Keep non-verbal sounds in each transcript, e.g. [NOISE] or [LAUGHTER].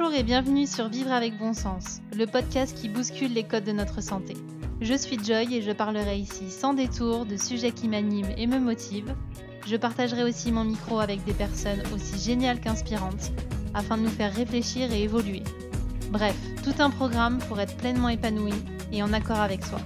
Bonjour et bienvenue sur Vivre avec bon sens, le podcast qui bouscule les codes de notre santé. Je suis Joy et je parlerai ici sans détour de sujets qui m'animent et me motivent. Je partagerai aussi mon micro avec des personnes aussi géniales qu'inspirantes afin de nous faire réfléchir et évoluer. Bref, tout un programme pour être pleinement épanoui et en accord avec soi.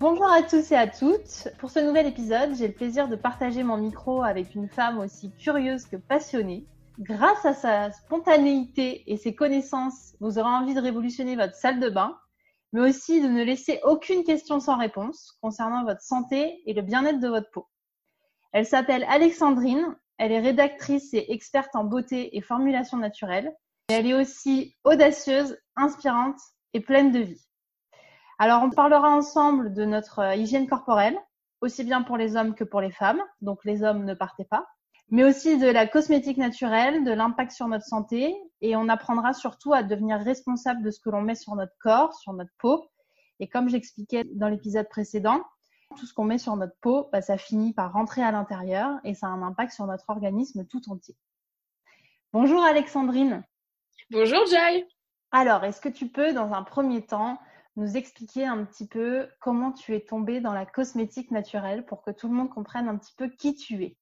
Bonjour à tous et à toutes. Pour ce nouvel épisode, j'ai le plaisir de partager mon micro avec une femme aussi curieuse que passionnée. Grâce à sa spontanéité et ses connaissances, vous aurez envie de révolutionner votre salle de bain, mais aussi de ne laisser aucune question sans réponse concernant votre santé et le bien-être de votre peau. Elle s'appelle Alexandrine, elle est rédactrice et experte en beauté et formulation naturelle. elle est aussi audacieuse, inspirante et pleine de vie. Alors, on parlera ensemble de notre euh, hygiène corporelle, aussi bien pour les hommes que pour les femmes. Donc, les hommes ne partez pas mais aussi de la cosmétique naturelle, de l'impact sur notre santé. Et on apprendra surtout à devenir responsable de ce que l'on met sur notre corps, sur notre peau. Et comme j'expliquais dans l'épisode précédent, tout ce qu'on met sur notre peau, bah, ça finit par rentrer à l'intérieur et ça a un impact sur notre organisme tout entier. Bonjour Alexandrine. Bonjour Jai. Alors, est-ce que tu peux, dans un premier temps, nous expliquer un petit peu comment tu es tombée dans la cosmétique naturelle pour que tout le monde comprenne un petit peu qui tu es?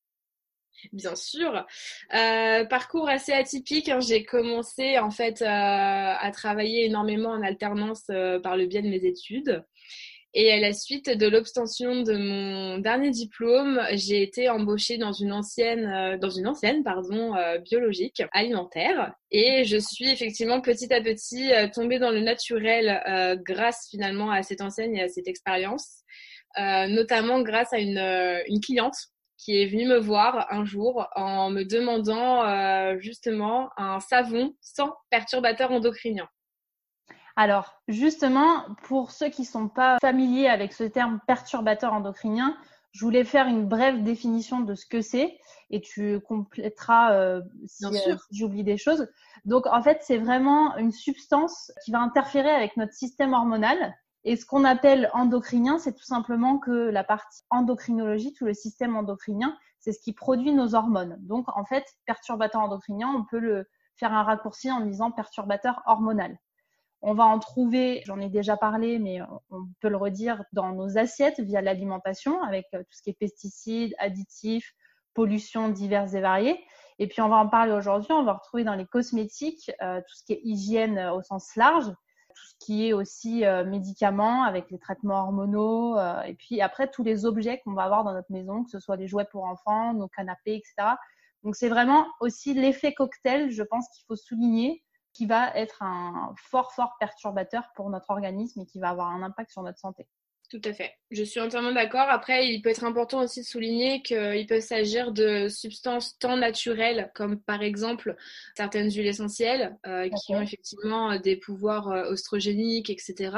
Bien sûr. Euh, parcours assez atypique. Hein. J'ai commencé en fait euh, à travailler énormément en alternance euh, par le biais de mes études. Et à la suite de l'obtention de mon dernier diplôme, j'ai été embauchée dans une ancienne, dans une ancienne pardon, biologique alimentaire. Et je suis effectivement petit à petit tombée dans le naturel grâce finalement à cette enseigne et à cette expérience. notamment grâce à une, une cliente qui est venu me voir un jour en me demandant euh, justement un savon sans perturbateur endocrinien. Alors, justement, pour ceux qui ne sont pas familiers avec ce terme perturbateur endocrinien, je voulais faire une brève définition de ce que c'est et tu compléteras euh, si, euh, si j'oublie des choses. Donc, en fait, c'est vraiment une substance qui va interférer avec notre système hormonal et ce qu'on appelle endocrinien, c'est tout simplement que la partie endocrinologie, tout le système endocrinien, c'est ce qui produit nos hormones. Donc, en fait, perturbateur endocrinien, on peut le faire un raccourci en disant perturbateur hormonal. On va en trouver, j'en ai déjà parlé, mais on peut le redire dans nos assiettes via l'alimentation avec tout ce qui est pesticides, additifs, pollutions diverses et variées. Et puis, on va en parler aujourd'hui, on va retrouver dans les cosmétiques euh, tout ce qui est hygiène euh, au sens large qui est aussi euh, médicaments avec les traitements hormonaux, euh, et puis après tous les objets qu'on va avoir dans notre maison, que ce soit les jouets pour enfants, nos canapés, etc. Donc c'est vraiment aussi l'effet cocktail, je pense qu'il faut souligner, qui va être un fort, fort perturbateur pour notre organisme et qui va avoir un impact sur notre santé. Tout à fait. Je suis entièrement d'accord. Après, il peut être important aussi de souligner qu'il peut s'agir de substances tant naturelles, comme par exemple certaines huiles essentielles, euh, qui ont effectivement des pouvoirs euh, oestrogéniques, etc.,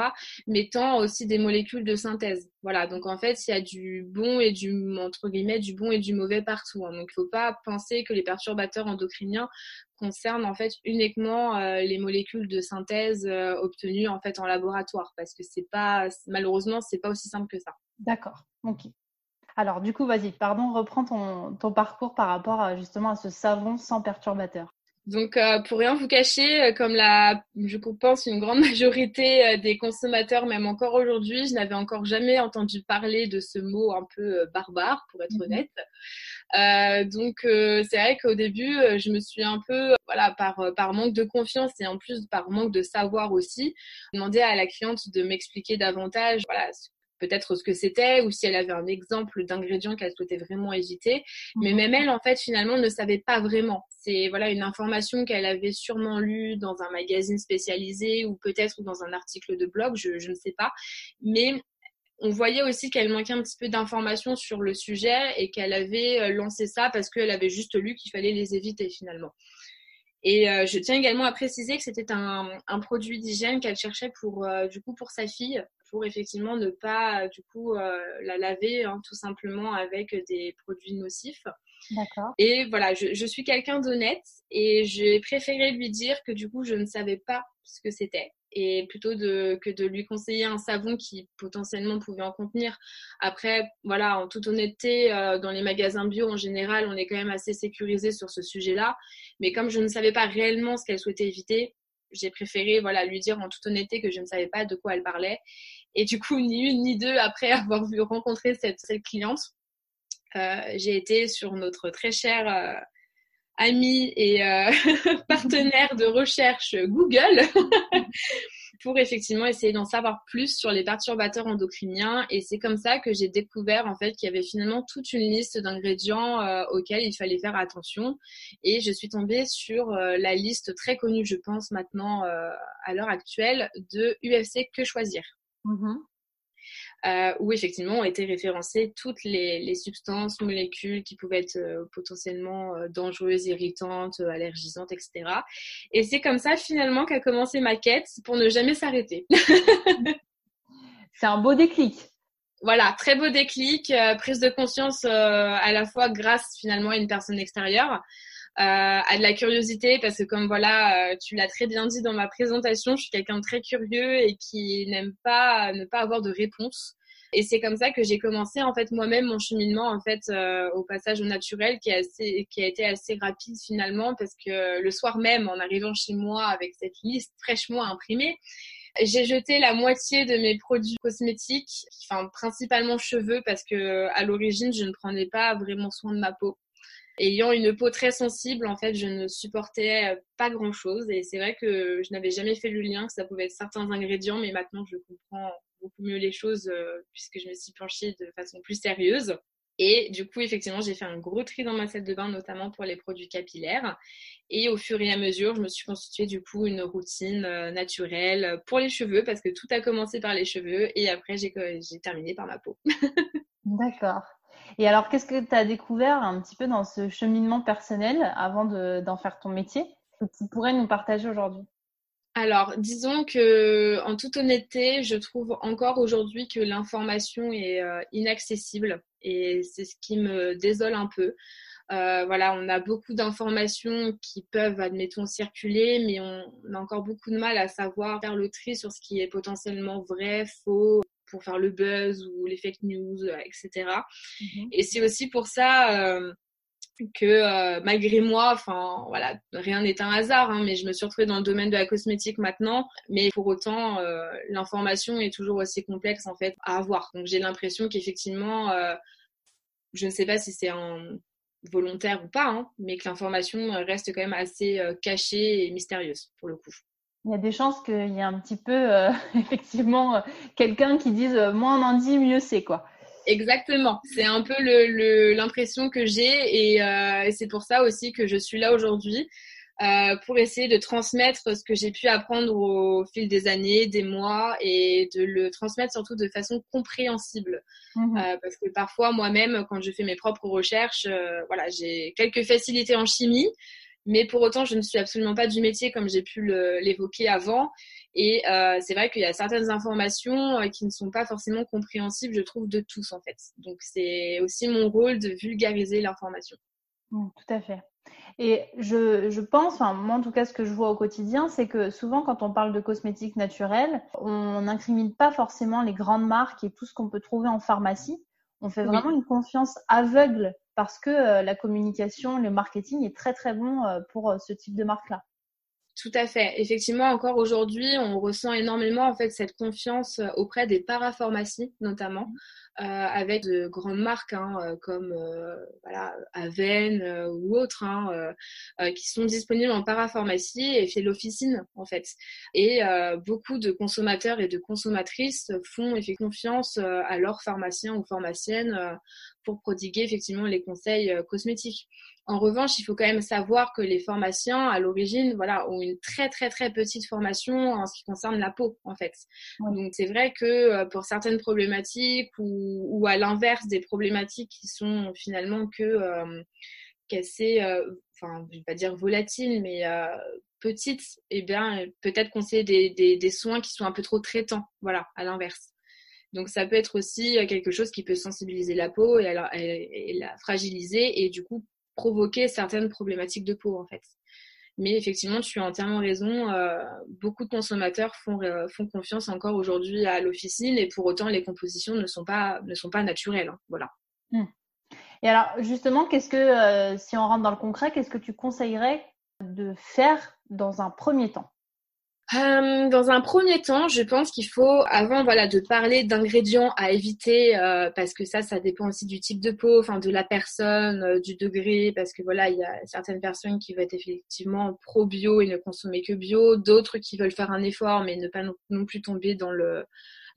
mais tant aussi des molécules de synthèse. Voilà. Donc en fait, il y a du bon et du entre guillemets du bon et du mauvais partout. Hein. Donc il ne faut pas penser que les perturbateurs endocriniens concerne en fait uniquement euh, les molécules de synthèse euh, obtenues en fait en laboratoire parce que c'est pas malheureusement c'est pas aussi simple que ça. D'accord. OK. Alors du coup, vas-y, pardon, reprends ton, ton parcours par rapport à, justement à ce savon sans perturbateur. Donc, euh, pour rien vous cacher, comme la, je pense, une grande [LAUGHS] majorité des consommateurs, même encore aujourd'hui, je n'avais encore jamais entendu parler de ce mot un peu barbare, pour être mmh honnête. Euh, donc euh, c'est vrai qu'au début, euh, je me suis un peu, voilà, par, par manque de confiance et en plus par manque de savoir aussi, demandé à la cliente de m'expliquer davantage, voilà, peut-être ce que c'était ou si elle avait un exemple d'ingrédient qu'elle souhaitait vraiment éviter. Mais mhm. même elle, en fait, finalement, ne savait pas vraiment. C'est voilà une information qu'elle avait sûrement lue dans un magazine spécialisé ou peut-être dans un article de blog, je, je ne sais pas. Mais on voyait aussi qu'elle manquait un petit peu d'informations sur le sujet et qu'elle avait euh, lancé ça parce qu'elle avait juste lu qu'il fallait les éviter finalement. Et euh, je tiens également à préciser que c'était un, produit d'hygiène qu'elle cherchait pour euh, du coup pour sa fille, pour effectivement ne pas du coup la laver hein, tout simplement avec des produits nocifs. Et voilà, je, je suis quelqu'un d'honnête et j'ai préféré lui dire que du coup je ne savais pas ce que c'était et plutôt de, que de lui conseiller un savon qui potentiellement pouvait en contenir. Après, voilà, en toute honnêteté, euh, dans les magasins bio en général, on est quand même assez sécurisé sur ce sujet-là. Mais comme je ne savais pas réellement ce qu'elle souhaitait éviter, j'ai préféré voilà lui dire en toute honnêteté que je ne savais pas de quoi elle parlait. Et du coup, ni une ni deux après [LAUGHS] avoir vu rencontrer cette, cette cliente, euh, j'ai été sur notre très cher euh, ami et euh, [LAUGHS] partenaire de recherche Google [LAUGHS] pour effectivement essayer d'en savoir plus sur les perturbateurs endocriniens. Et c'est comme ça que j'ai découvert en fait qu'il y avait finalement toute une liste d'ingrédients euh, auxquels il fallait faire attention. Et je suis tombée sur euh, la liste très connue, je pense maintenant à l'heure actuelle, de UFC Que Choisir. Mm-hmm euh, où effectivement ont été référencées toutes les, les substances, molécules qui pouvaient être euh, potentiellement euh, dangereuses, irritantes, allergisantes, etc. Et c'est comme ça finalement qu'a commencé ma quête pour ne jamais s'arrêter. c'est un beau déclic. Voilà, très beau déclic, prise de conscience à la fois grâce finalement à une personne extérieure, à de la curiosité parce que comme voilà, euh, tu l'as très bien dit dans ma présentation, je suis quelqu'un de très curieux et qui n'aime pas ne pas avoir de réponse. Et c'est comme ça que j'ai commencé en fait moi-même mon cheminement en fait euh, au passage au naturel qui, est assez, qui a été assez rapide finalement parce que le soir même en arrivant chez moi avec cette liste fraîchement imprimée, j'ai jeté la moitié de mes produits cosmétiques, enfin principalement cheveux parce que à l'origine je ne prenais pas vraiment soin de ma peau. Ayant une peau très sensible, en fait, je ne supportais pas grand-chose. Et c'est vrai que je n'avais jamais fait le lien que ça pouvait être certains ingrédients, mais maintenant, je comprends beaucoup mieux les choses euh, puisque je me suis penchée de façon plus sérieuse. Et du coup, effectivement, j'ai fait un gros tri dans ma salle de bain, notamment pour les produits capillaires. Et au fur et à mesure, je me suis constituée du coup une routine euh, naturelle pour les cheveux, parce que tout a commencé par les cheveux et après, j'ai terminé par ma peau. [LAUGHS] D'accord. Et alors, qu'est-ce que tu as découvert un petit peu dans ce cheminement personnel avant d'en faire ton métier que tu pourrais nous partager aujourd'hui? Alors, disons que, en toute honnêteté, je trouve encore aujourd'hui que l'information est euh, inaccessible et c'est ce qui me désole un peu. Euh, voilà, on a beaucoup d'informations qui peuvent, admettons, circuler, mais on a encore beaucoup de mal à savoir faire le tri sur ce qui est potentiellement vrai, faux, pour faire le buzz ou les fake news, euh, etc. Mhm. Et c'est aussi pour ça euh, que euh, malgré moi, enfin voilà, rien n'est un hasard, hein, mais je me suis retrouvée dans le domaine de la cosmétique maintenant, mais pour autant, l'information est toujours aussi complexe en fait à avoir. Donc j'ai l'impression qu'effectivement, je ne sais pas si c'est un volontaire ou pas, hein, mais que l'information reste quand même assez cachée et mystérieuse pour le coup il y a des chances qu'il y ait un petit peu, euh, [LAUGHS] effectivement, euh, quelqu'un qui dise euh, moins on en dit, mieux c'est quoi. Exactement. C'est un peu l'impression le, que j'ai et, c'est pour ça aussi que je suis là aujourd'hui pour essayer de transmettre ce que j'ai pu apprendre au fil des années, des mois et de le transmettre surtout de façon compréhensible. Mmh parce que parfois moi-même, quand je fais mes propres recherches, voilà, j'ai quelques facilités en chimie. Mais pour autant, je ne suis absolument pas du métier comme j'ai pu l'évoquer avant. Et euh, c'est vrai qu'il y a certaines informations euh, qui ne sont pas forcément compréhensibles, je trouve, de tous en fait. Donc c'est aussi mon rôle de vulgariser l'information. Mmh, tout à fait. Et je, je pense, enfin, moi en tout cas, ce que je vois au quotidien, c'est que souvent quand on parle de cosmétiques naturels, on n'incrimine pas forcément les grandes marques et tout ce qu'on peut trouver en pharmacie. On fait vraiment une confiance aveugle parce que euh, la communication, le marketing est très très bon euh, pour euh, ce type de marque-là. Tout à fait. Effectivement, encore aujourd'hui, on ressent énormément en fait cette confiance auprès des parapharmacies, notamment, avec de grandes marques hein, comme euh, voilà Aven euh, ou autres, hein, qui sont disponibles en parapharmacie et fait l'officine en fait. Et beaucoup de consommateurs et de consommatrices font effectivement confiance à leurs pharmaciens ou pharmaciennes pour prodiguer effectivement les conseils cosmétiques. En revanche, il faut quand même savoir que les pharmaciens, à l'origine, voilà, ont une très très très petite formation en ce qui concerne la peau, en fait. Donc c'est vrai que euh, pour certaines problématiques ou, ou à l'inverse des problématiques qui sont finalement que euh, qu'assez, euh, enfin, je vais pas dire volatiles, mais euh, petites, eh bien peut-être qu'on sait des, des, soins qui sont un peu trop traitants, voilà, à l'inverse. Donc ça peut être aussi quelque chose qui peut sensibiliser la peau et, et la fragiliser et du coup provoquer certaines problématiques de peau en fait. Mais effectivement, tu as entièrement raison. Euh, beaucoup de consommateurs font, euh, font confiance encore aujourd'hui à l'officine et pour autant, les compositions ne sont pas, ne sont pas naturelles. Hein. Voilà. Hmm. Et alors, justement, qu'est-ce que, si on rentre dans le concret, qu'est-ce que tu conseillerais de faire dans un premier temps? Euh, dans un premier temps, je pense qu'il faut, avant voilà, de parler d'ingrédients à éviter, euh, parce que ça, ça dépend aussi du type de peau, enfin de la personne, euh, du degré, parce que voilà, il y a certaines personnes qui vont être effectivement pro bio et ne consommer que bio, d'autres qui veulent faire un effort mais ne pas non plus tomber dans le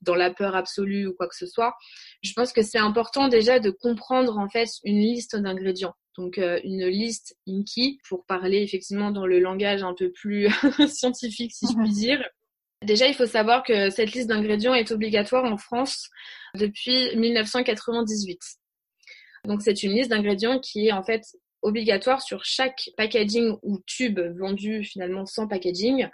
dans la peur absolue ou quoi que ce soit. Je pense que c'est important déjà de comprendre en fait une liste d'ingrédients. Donc euh, une liste Inky pour parler effectivement dans le langage un peu plus [LAUGHS] scientifique si je puis mhm. dire. Déjà, il faut savoir que cette liste d'ingrédients est obligatoire en France depuis 1998. Donc c'est une liste d'ingrédients qui est en fait obligatoire sur chaque packaging ou tube vendu finalement sans packaging.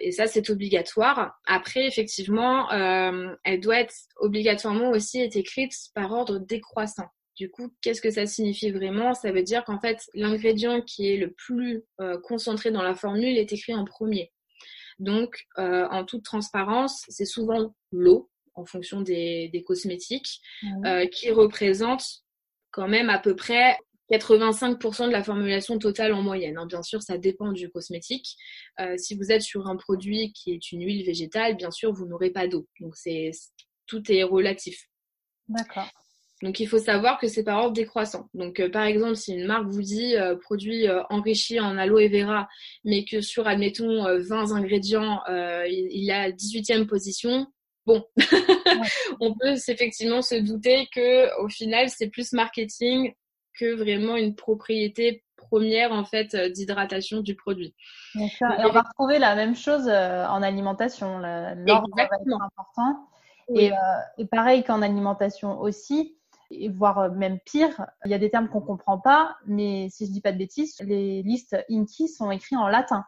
Et ça, c'est obligatoire. Après, effectivement, euh, elle doit être obligatoirement aussi être écrite par ordre décroissant. Du coup, qu'est-ce que ça signifie vraiment? Ça veut dire qu'en fait, l'ingrédient qui est le plus euh, concentré dans la formule est écrit en premier. Donc, euh, en toute transparence, c'est souvent l'eau, en fonction des, des cosmétiques, qui représente quand même à peu près 85% de la formulation totale en moyenne. Hein. Bien sûr, ça dépend du cosmétique. Euh, si vous êtes sur un produit qui est une huile végétale, bien sûr, vous n'aurez pas d'eau. Donc, c'est tout est relatif. D'accord. Donc, il faut savoir que c'est par ordre décroissant. Donc, euh, par exemple, si une marque vous dit euh, produit enrichi en aloe vera, mais que sur, admettons, 20 ingrédients, il, il a 18e position, bon, [LAUGHS] on peut effectivement se douter que au final, c'est plus marketing que vraiment une propriété première en fait euh, d'hydratation du produit. Et on va retrouver la même chose euh, en alimentation. L'ordre va être important. Et, euh, et, pareil qu'en alimentation aussi, et voire même pire, il y a des termes qu'on comprend pas, mais si je dis pas de bêtises, les listes INKI sont écrits en latin.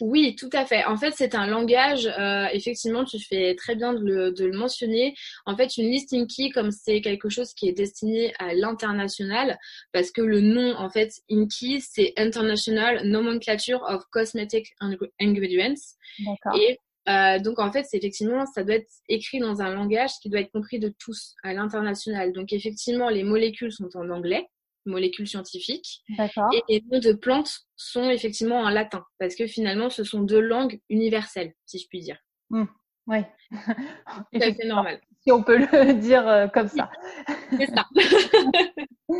Oui, tout à fait. En fait, c'est un langage, euh, effectivement, tu fais très bien de le, mentionner. En fait, une liste Inky, comme c'est quelque chose qui est destiné à l'international, parce que le nom, en fait, Inky, c'est International Nomenclature of Cosmetic Ingredients. Et euh, donc, en fait, c'est effectivement, ça doit être écrit dans un langage qui doit être compris de tous à l'international. Donc, effectivement, les molécules sont en anglais molécules scientifiques. Et les noms de plantes sont effectivement en latin, parce que finalement, ce sont deux langues universelles, si je puis dire. Mmh. oui. C'est normal. Si on peut le [LAUGHS] dire euh, comme ça. C'est ça. [LAUGHS]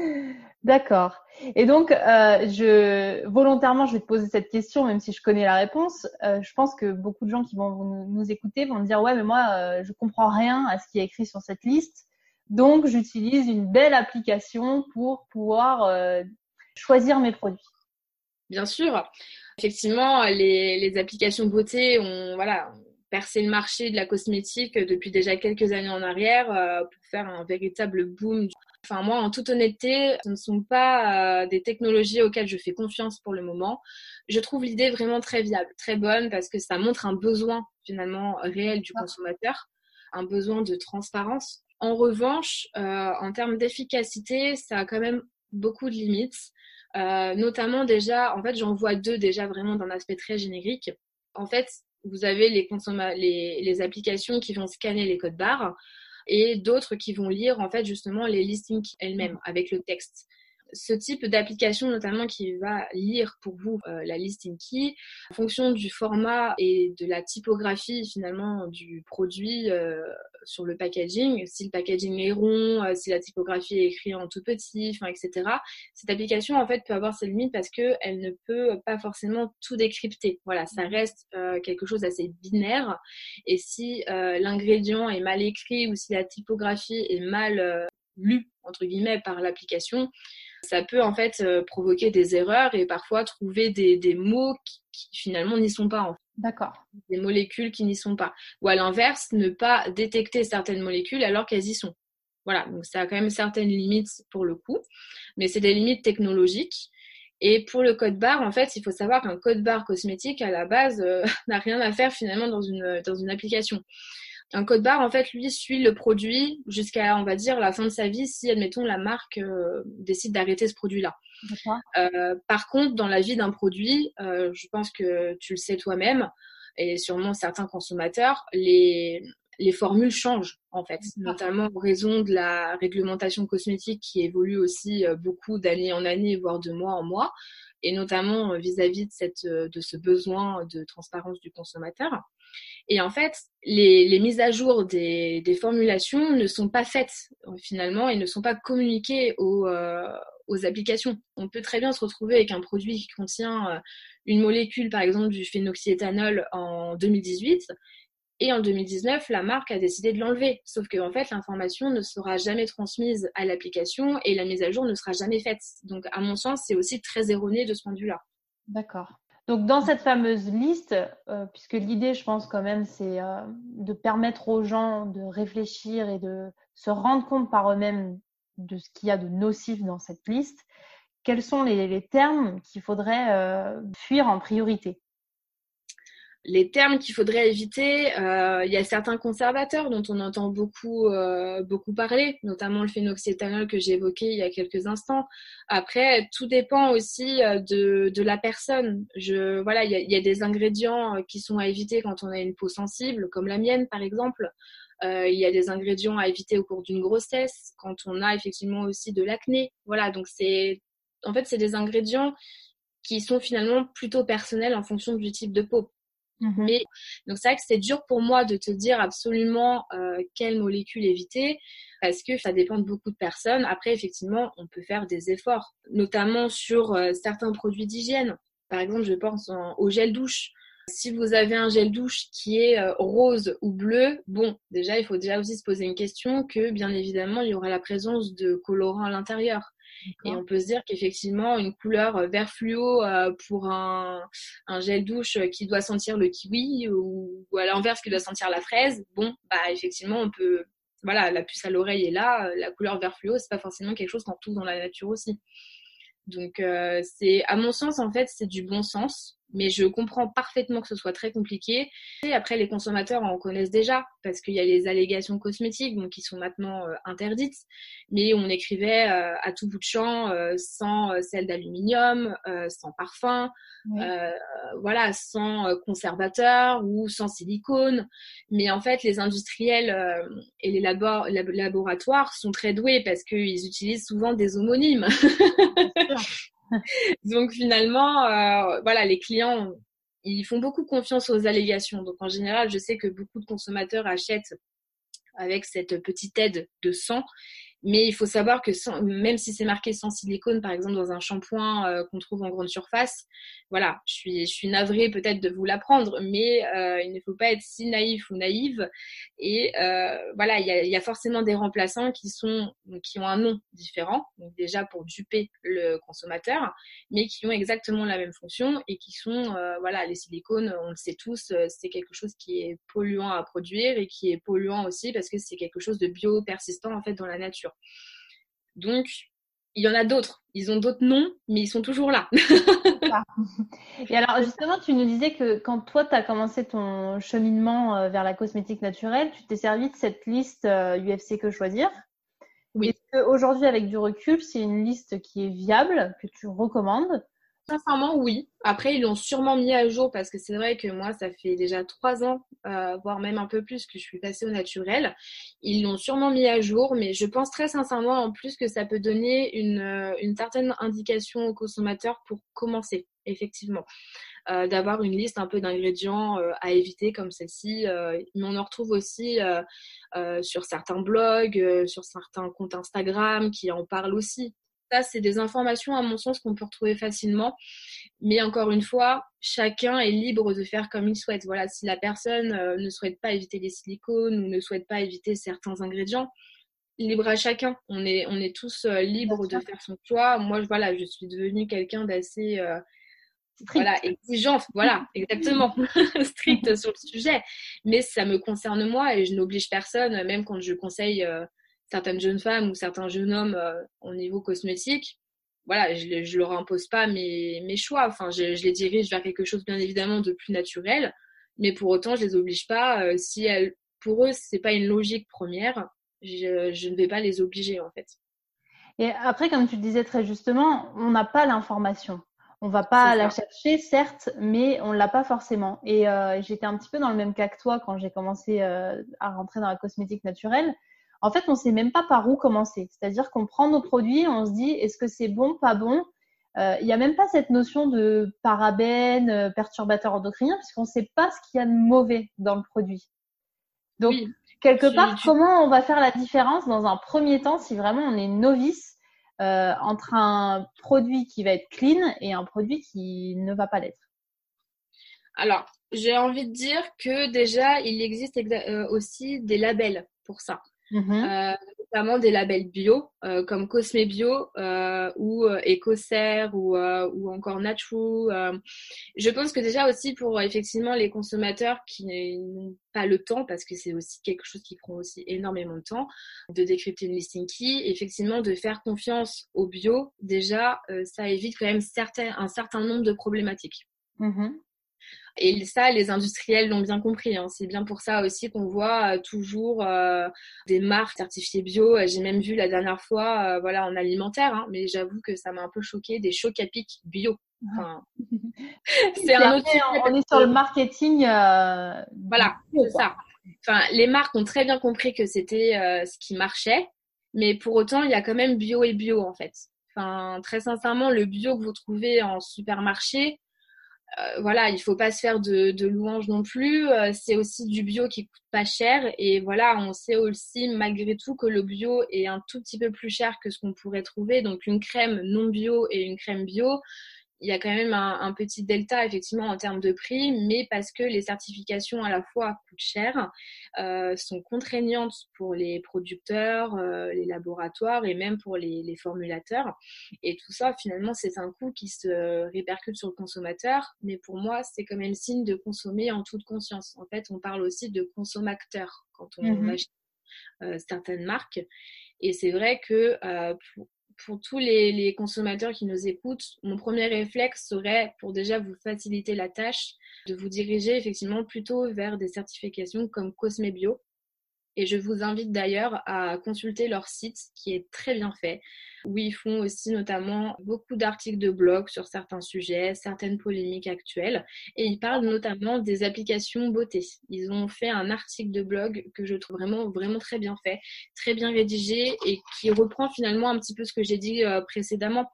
D'accord. Et donc, euh, je volontairement, je vais te poser cette question, même si je connais la réponse. Euh, je pense que beaucoup de gens qui vont nous, écouter vont dire ouais, mais moi, je comprends rien à ce qui est écrit sur cette liste. Donc, j'utilise une belle application pour pouvoir euh, choisir mes produits. Bien sûr. Effectivement, les, applications beauté ont voilà, percé le marché de la cosmétique depuis déjà quelques années en arrière euh, pour faire un véritable boom. Enfin, moi, en toute honnêteté, ce ne sont pas euh, des technologies auxquelles je fais confiance pour le moment. Je trouve l'idée vraiment très viable, très bonne parce que ça montre un besoin finalement réel du consommateur, un besoin de transparence en revanche, euh, en termes d'efficacité, ça a quand même beaucoup de limites. Euh, notamment déjà, en fait, j'en vois deux déjà vraiment d'un aspect très générique. En fait, vous avez les, applications qui vont scanner les codes barres et d'autres qui vont lire en fait justement les listings elles-mêmes avec le texte ce type d'application notamment qui va lire pour vous euh, la listing key en fonction du format et de la typographie finalement du produit euh, sur le packaging, si le packaging est rond, euh, si la typographie est écrite en tout petit, etc. Cette application en fait peut avoir ses limites parce que elle ne peut pas forcément tout décrypter. Voilà, ça reste quelque chose d'assez binaire et si l'ingrédient est mal écrit ou si la typographie est mal lue entre guillemets par l'application, ça peut en fait euh, provoquer des erreurs et parfois trouver des, des mots qui, finalement n'y sont pas. En fait. D'accord. Des molécules qui n'y sont pas. Ou à l'inverse, ne pas détecter certaines molécules alors qu'elles y sont. Voilà, donc ça a quand même certaines limites pour le coup, mais c'est des limites technologiques. Et pour le code barre, en fait, il faut savoir qu'un code barre cosmétique, à la base, euh, [LAUGHS] n'a rien à faire finalement dans une, dans une application. Un code barre, en fait, lui, suit le produit jusqu'à, on va dire, la fin de sa vie si, admettons, la marque euh, décide d'arrêter ce produit-là. Euh, par contre, dans la vie d'un produit, euh, je pense que tu le sais toi-même, et sûrement certains consommateurs, les, les formules changent en fait, notamment en raison de la réglementation cosmétique qui évolue aussi beaucoup d'année en année, voire de mois en mois, et notamment euh, vis-à-vis de, cette, euh, de ce besoin de transparence du consommateur. Et en fait, les, les mises à jour des, formulations ne sont pas faites finalement et ne sont pas communiquées aux, aux applications. On peut très bien se retrouver avec un produit qui contient une molécule, par exemple du phénoxyéthanol en 2018 et en 2019, la marque a décidé de l'enlever. Sauf que, en fait, l'information ne sera jamais transmise à l'application et la mise à jour ne sera jamais faite. Donc, à mon sens, c'est aussi très erroné de ce point de vue-là. D'accord. Donc, dans cette fameuse liste, euh, puisque l'idée, je pense quand même, c'est euh, de permettre aux gens de réfléchir et de se rendre compte par eux-mêmes de ce qu'il y a de nocif dans cette liste, quels sont les, termes qu'il faudrait euh, fuir en priorité? Les termes qu'il faudrait éviter, euh, il y a certains conservateurs dont on entend beaucoup, euh, beaucoup parler, notamment le phénoxyéthanol que j'ai évoqué il y a quelques instants. Après, tout dépend aussi euh, de, de la personne. Je, voilà, il y, a, y, a, des ingrédients qui sont à éviter quand on a une peau sensible, comme la mienne par exemple. il y a des ingrédients à éviter au cours d'une grossesse, quand on a effectivement aussi de l'acné. Voilà, donc c'est, en fait, c'est des ingrédients qui sont finalement plutôt personnels en fonction du type de peau. Mmh Mais donc c'est vrai que c'est dur pour moi de te dire absolument euh, quelle molécule éviter parce que ça dépend de beaucoup de personnes. Après, effectivement, on peut faire des efforts, notamment sur euh, certains produits d'hygiène. Par exemple, je pense au gel douche. Si vous avez un gel douche qui est euh, rose ou bleu, bon, déjà, il faut déjà aussi se poser une question que, bien évidemment, il y aura la présence de colorants à l'intérieur. Et on peut se dire qu'effectivement, une couleur euh, vert fluo euh, pour un, un, gel douche qui doit sentir le kiwi ou, ou à l'inverse qui doit sentir la fraise, bon, bah effectivement, on peut, voilà, la puce à l'oreille est là, la couleur vert fluo, c'est pas forcément quelque chose qu'on trouve dans la nature aussi. Donc euh, c'est, à mon sens, en fait, c'est du bon sens mais je comprends parfaitement que ce soit très compliqué. Et après, les consommateurs en connaissent déjà parce qu'il y a les allégations cosmétiques donc, qui sont maintenant euh, interdites, mais on écrivait euh, à tout bout de champ euh, sans sel d'aluminium, sans parfum, voilà, sans conservateur ou sans silicone. Mais en fait, les industriels et les laboratoires sont très doués parce qu'ils utilisent souvent des homonymes. [LAUGHS] [LAUGHS] Donc finalement, euh, voilà, les clients, ils font beaucoup confiance aux allégations. Donc en général, je sais que beaucoup de consommateurs achètent avec cette petite aide de sang mais il faut savoir que même si c'est marqué sans silicone, par exemple dans un shampoing euh, qu'on trouve en grande surface, voilà, je suis, je suis navrée peut-être de vous l'apprendre, mais euh, il ne faut pas être si naïf ou naïve. Et euh, voilà, il y a, forcément des remplaçants qui sont qui ont un nom différent, déjà pour duper le consommateur, mais qui ont exactement la même fonction et qui sont voilà, les silicones, on le sait tous, c'est quelque chose qui est polluant à produire et qui est polluant aussi parce que c'est quelque chose de bio persistant en fait dans la nature. Donc, il y en a d'autres. Ils ont d'autres noms, mais ils sont toujours là. [LAUGHS] Et alors, justement, tu nous disais que quand toi, tu as commencé ton cheminement euh, vers la cosmétique naturelle, tu t'es servi de cette liste UFC euh, que choisir. Oui. Est-ce qu'aujourd'hui, avec du recul, c'est une liste qui est viable, que tu recommandes? Sincèrement, oui. Après, ils l'ont sûrement mis à jour parce que c'est vrai que moi, ça fait déjà trois ans, euh, voire même un peu plus, que je suis passée au naturel. Ils l'ont sûrement mis à jour, mais je pense très sincèrement en plus que ça peut donner une, euh, certaine indication aux consommateurs pour commencer, effectivement. Euh, d'avoir une liste un peu d'ingrédients à éviter comme celle-ci. Mais on en retrouve aussi sur certains blogs, sur certains comptes Instagram qui en parlent aussi. Ça, c'est des informations, à mon sens, qu'on peut retrouver facilement. Mais encore une fois, chacun est libre de faire comme il souhaite. Voilà, si la personne euh, ne souhaite pas éviter les silicones ou ne souhaite pas éviter certains ingrédients, libre à chacun. On est, on est tous euh, libres de faire son choix. Moi, je, voilà, je suis devenue quelqu'un d'assez euh, voilà, exigeante, voilà, [LAUGHS] exactement, [LAUGHS] stricte sur le sujet. Mais ça me concerne moi et je n'oblige personne, même quand je conseille certaines jeunes femmes ou certains jeunes hommes euh, au niveau cosmétique, voilà, je, ne leur impose pas mes, mes choix. Enfin, je, je, les dirige vers quelque chose bien évidemment de plus naturel, mais pour autant, je les oblige pas. Euh, si elles pour eux, c'est pas une logique première, je, je ne vais pas les obliger en fait. Et après, comme tu le disais très justement, on n'a pas l'information. On va pas la chercher, certes, mais on l'a pas forcément. Et euh, j'étais un petit peu dans le même cas que toi quand j'ai commencé euh, à rentrer dans la cosmétique naturelle. En fait, on sait même pas par où commencer. C'est-à-dire qu'on prend nos produits, on se dit est-ce que c'est bon, pas bon? Euh, il n'y a même pas cette notion de parabènes, euh, perturbateurs endocriniens, puisqu'on ne sait pas ce qu'il y a de mauvais dans le produit. Donc, quelque part, comment on va faire la différence dans un premier temps si vraiment on est novice euh, entre un produit qui va être clean et un produit qui ne va pas l'être? Alors, j'ai envie de dire que déjà, il existe aussi des labels pour ça. Mm-hmm. Euh, notamment des labels bio euh, comme Cosme Bio euh, ou Ecocer ou, ou encore Natural. je pense que déjà aussi pour effectivement les consommateurs qui n'ont pas le temps parce que c'est aussi quelque chose qui prend aussi énormément de temps de décrypter une listing key, effectivement de faire confiance au bio, déjà ça évite quand même certains, un certain nombre de problématiques. Mm-hmm. Et ça, les industriels l'ont bien compris. Hein. C'est bien pour ça aussi qu'on voit euh, toujours euh, des marques certifiées bio. J'ai même vu la dernière fois, euh, voilà, en alimentaire, hein, mais j'avoue que ça m'a un peu choqué, des chocs à pic bio. Enfin, [LAUGHS] c'est un autre on est sur le marketing. voilà, c'est ça. Enfin, les marques ont très bien compris que c'était ce qui marchait, mais pour autant, il y a quand même bio et bio en fait. Enfin, très sincèrement, le bio que vous trouvez en supermarché, euh, voilà, il faut pas se faire de, louanges non plus. Euh, c'est aussi du bio qui coûte pas cher et voilà, on sait aussi malgré tout que le bio est un tout petit peu plus cher que ce qu'on pourrait trouver. Donc une crème non bio et une crème bio, il y a quand même un, petit delta effectivement en termes de prix, mais parce que les certifications à la fois coûtent cher, euh, sont contraignantes pour les producteurs, euh, les laboratoires et même pour les, les, formulateurs. Et tout ça, finalement, c'est un coût qui se répercute sur le consommateur, mais pour moi, c'est quand même signe de consommer en toute conscience. En fait, on parle aussi de consommateur quand on mmh achète euh, certaines marques. Et c'est vrai que euh, pour, tous les, consommateurs qui nous écoutent, mon premier réflexe serait pour déjà vous faciliter la tâche de vous diriger effectivement plutôt vers des certifications comme Cosme Bio. Et je vous invite d'ailleurs à consulter leur site qui est très bien fait, où ils font aussi notamment beaucoup d'articles de blog sur certains sujets, certaines polémiques actuelles. Et ils parlent notamment des applications beauté. Ils ont fait un article de blog que je trouve vraiment, vraiment très bien fait, très bien rédigé et qui reprend finalement un petit peu ce que j'ai dit euh, précédemment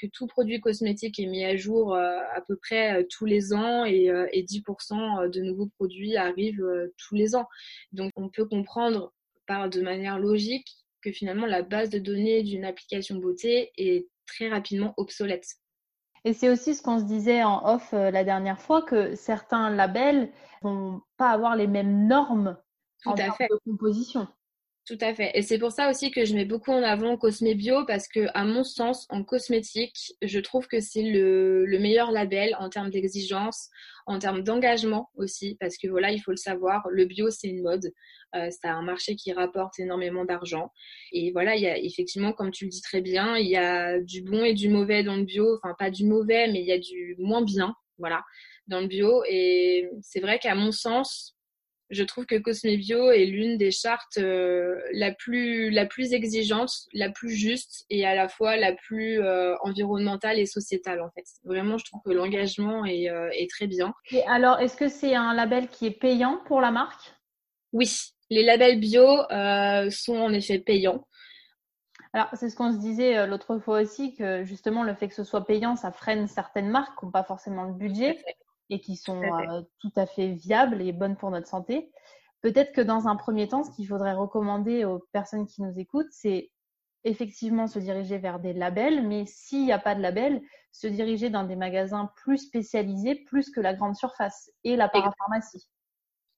que tout produit cosmétique est mis à jour euh, à peu près euh, tous les ans et, 10% de nouveaux produits arrivent tous les ans. Donc on peut comprendre par de manière logique que finalement la base de données d'une application beauté est très rapidement obsolète. Et c'est aussi ce qu'on se disait en off la dernière fois, que certains labels vont pas avoir les mêmes normes en termes de composition. Tout à fait. Et c'est pour ça aussi que je mets beaucoup en avant Cosme Bio parce que, à mon sens, en cosmétique, je trouve que c'est le, le, meilleur label en termes d'exigence, en termes d'engagement aussi, parce que voilà, il faut le savoir, le bio c'est une mode, euh, c'est un marché qui rapporte énormément d'argent. Et voilà, il y a effectivement, comme tu le dis très bien, il y a du bon et du mauvais dans le bio, enfin pas du mauvais, mais il y a du moins bien, voilà, dans le bio. Et c'est vrai qu'à mon sens, je trouve que Cosme Bio est l'une des chartes euh, la, plus, la plus exigeante, la plus juste et à la fois la plus euh, environnementale et sociétale en fait. Vraiment, je trouve que l'engagement est, euh, est, très bien. Et alors, est-ce que c'est un label qui est payant pour la marque? Oui, les labels bio sont en effet payants. Alors, c'est ce qu'on se disait l'autre fois aussi, que justement, le fait que ce soit payant, ça freine certaines marques qui n'ont pas forcément le budget et qui sont euh, tout à fait viables et bonnes pour notre santé. Peut-être que dans un premier temps, ce qu'il faudrait recommander aux personnes qui nous écoutent, c'est effectivement se diriger vers des labels, mais s'il n'y a pas de label, se diriger dans des magasins plus spécialisés, plus que la grande surface et la parapharmacie.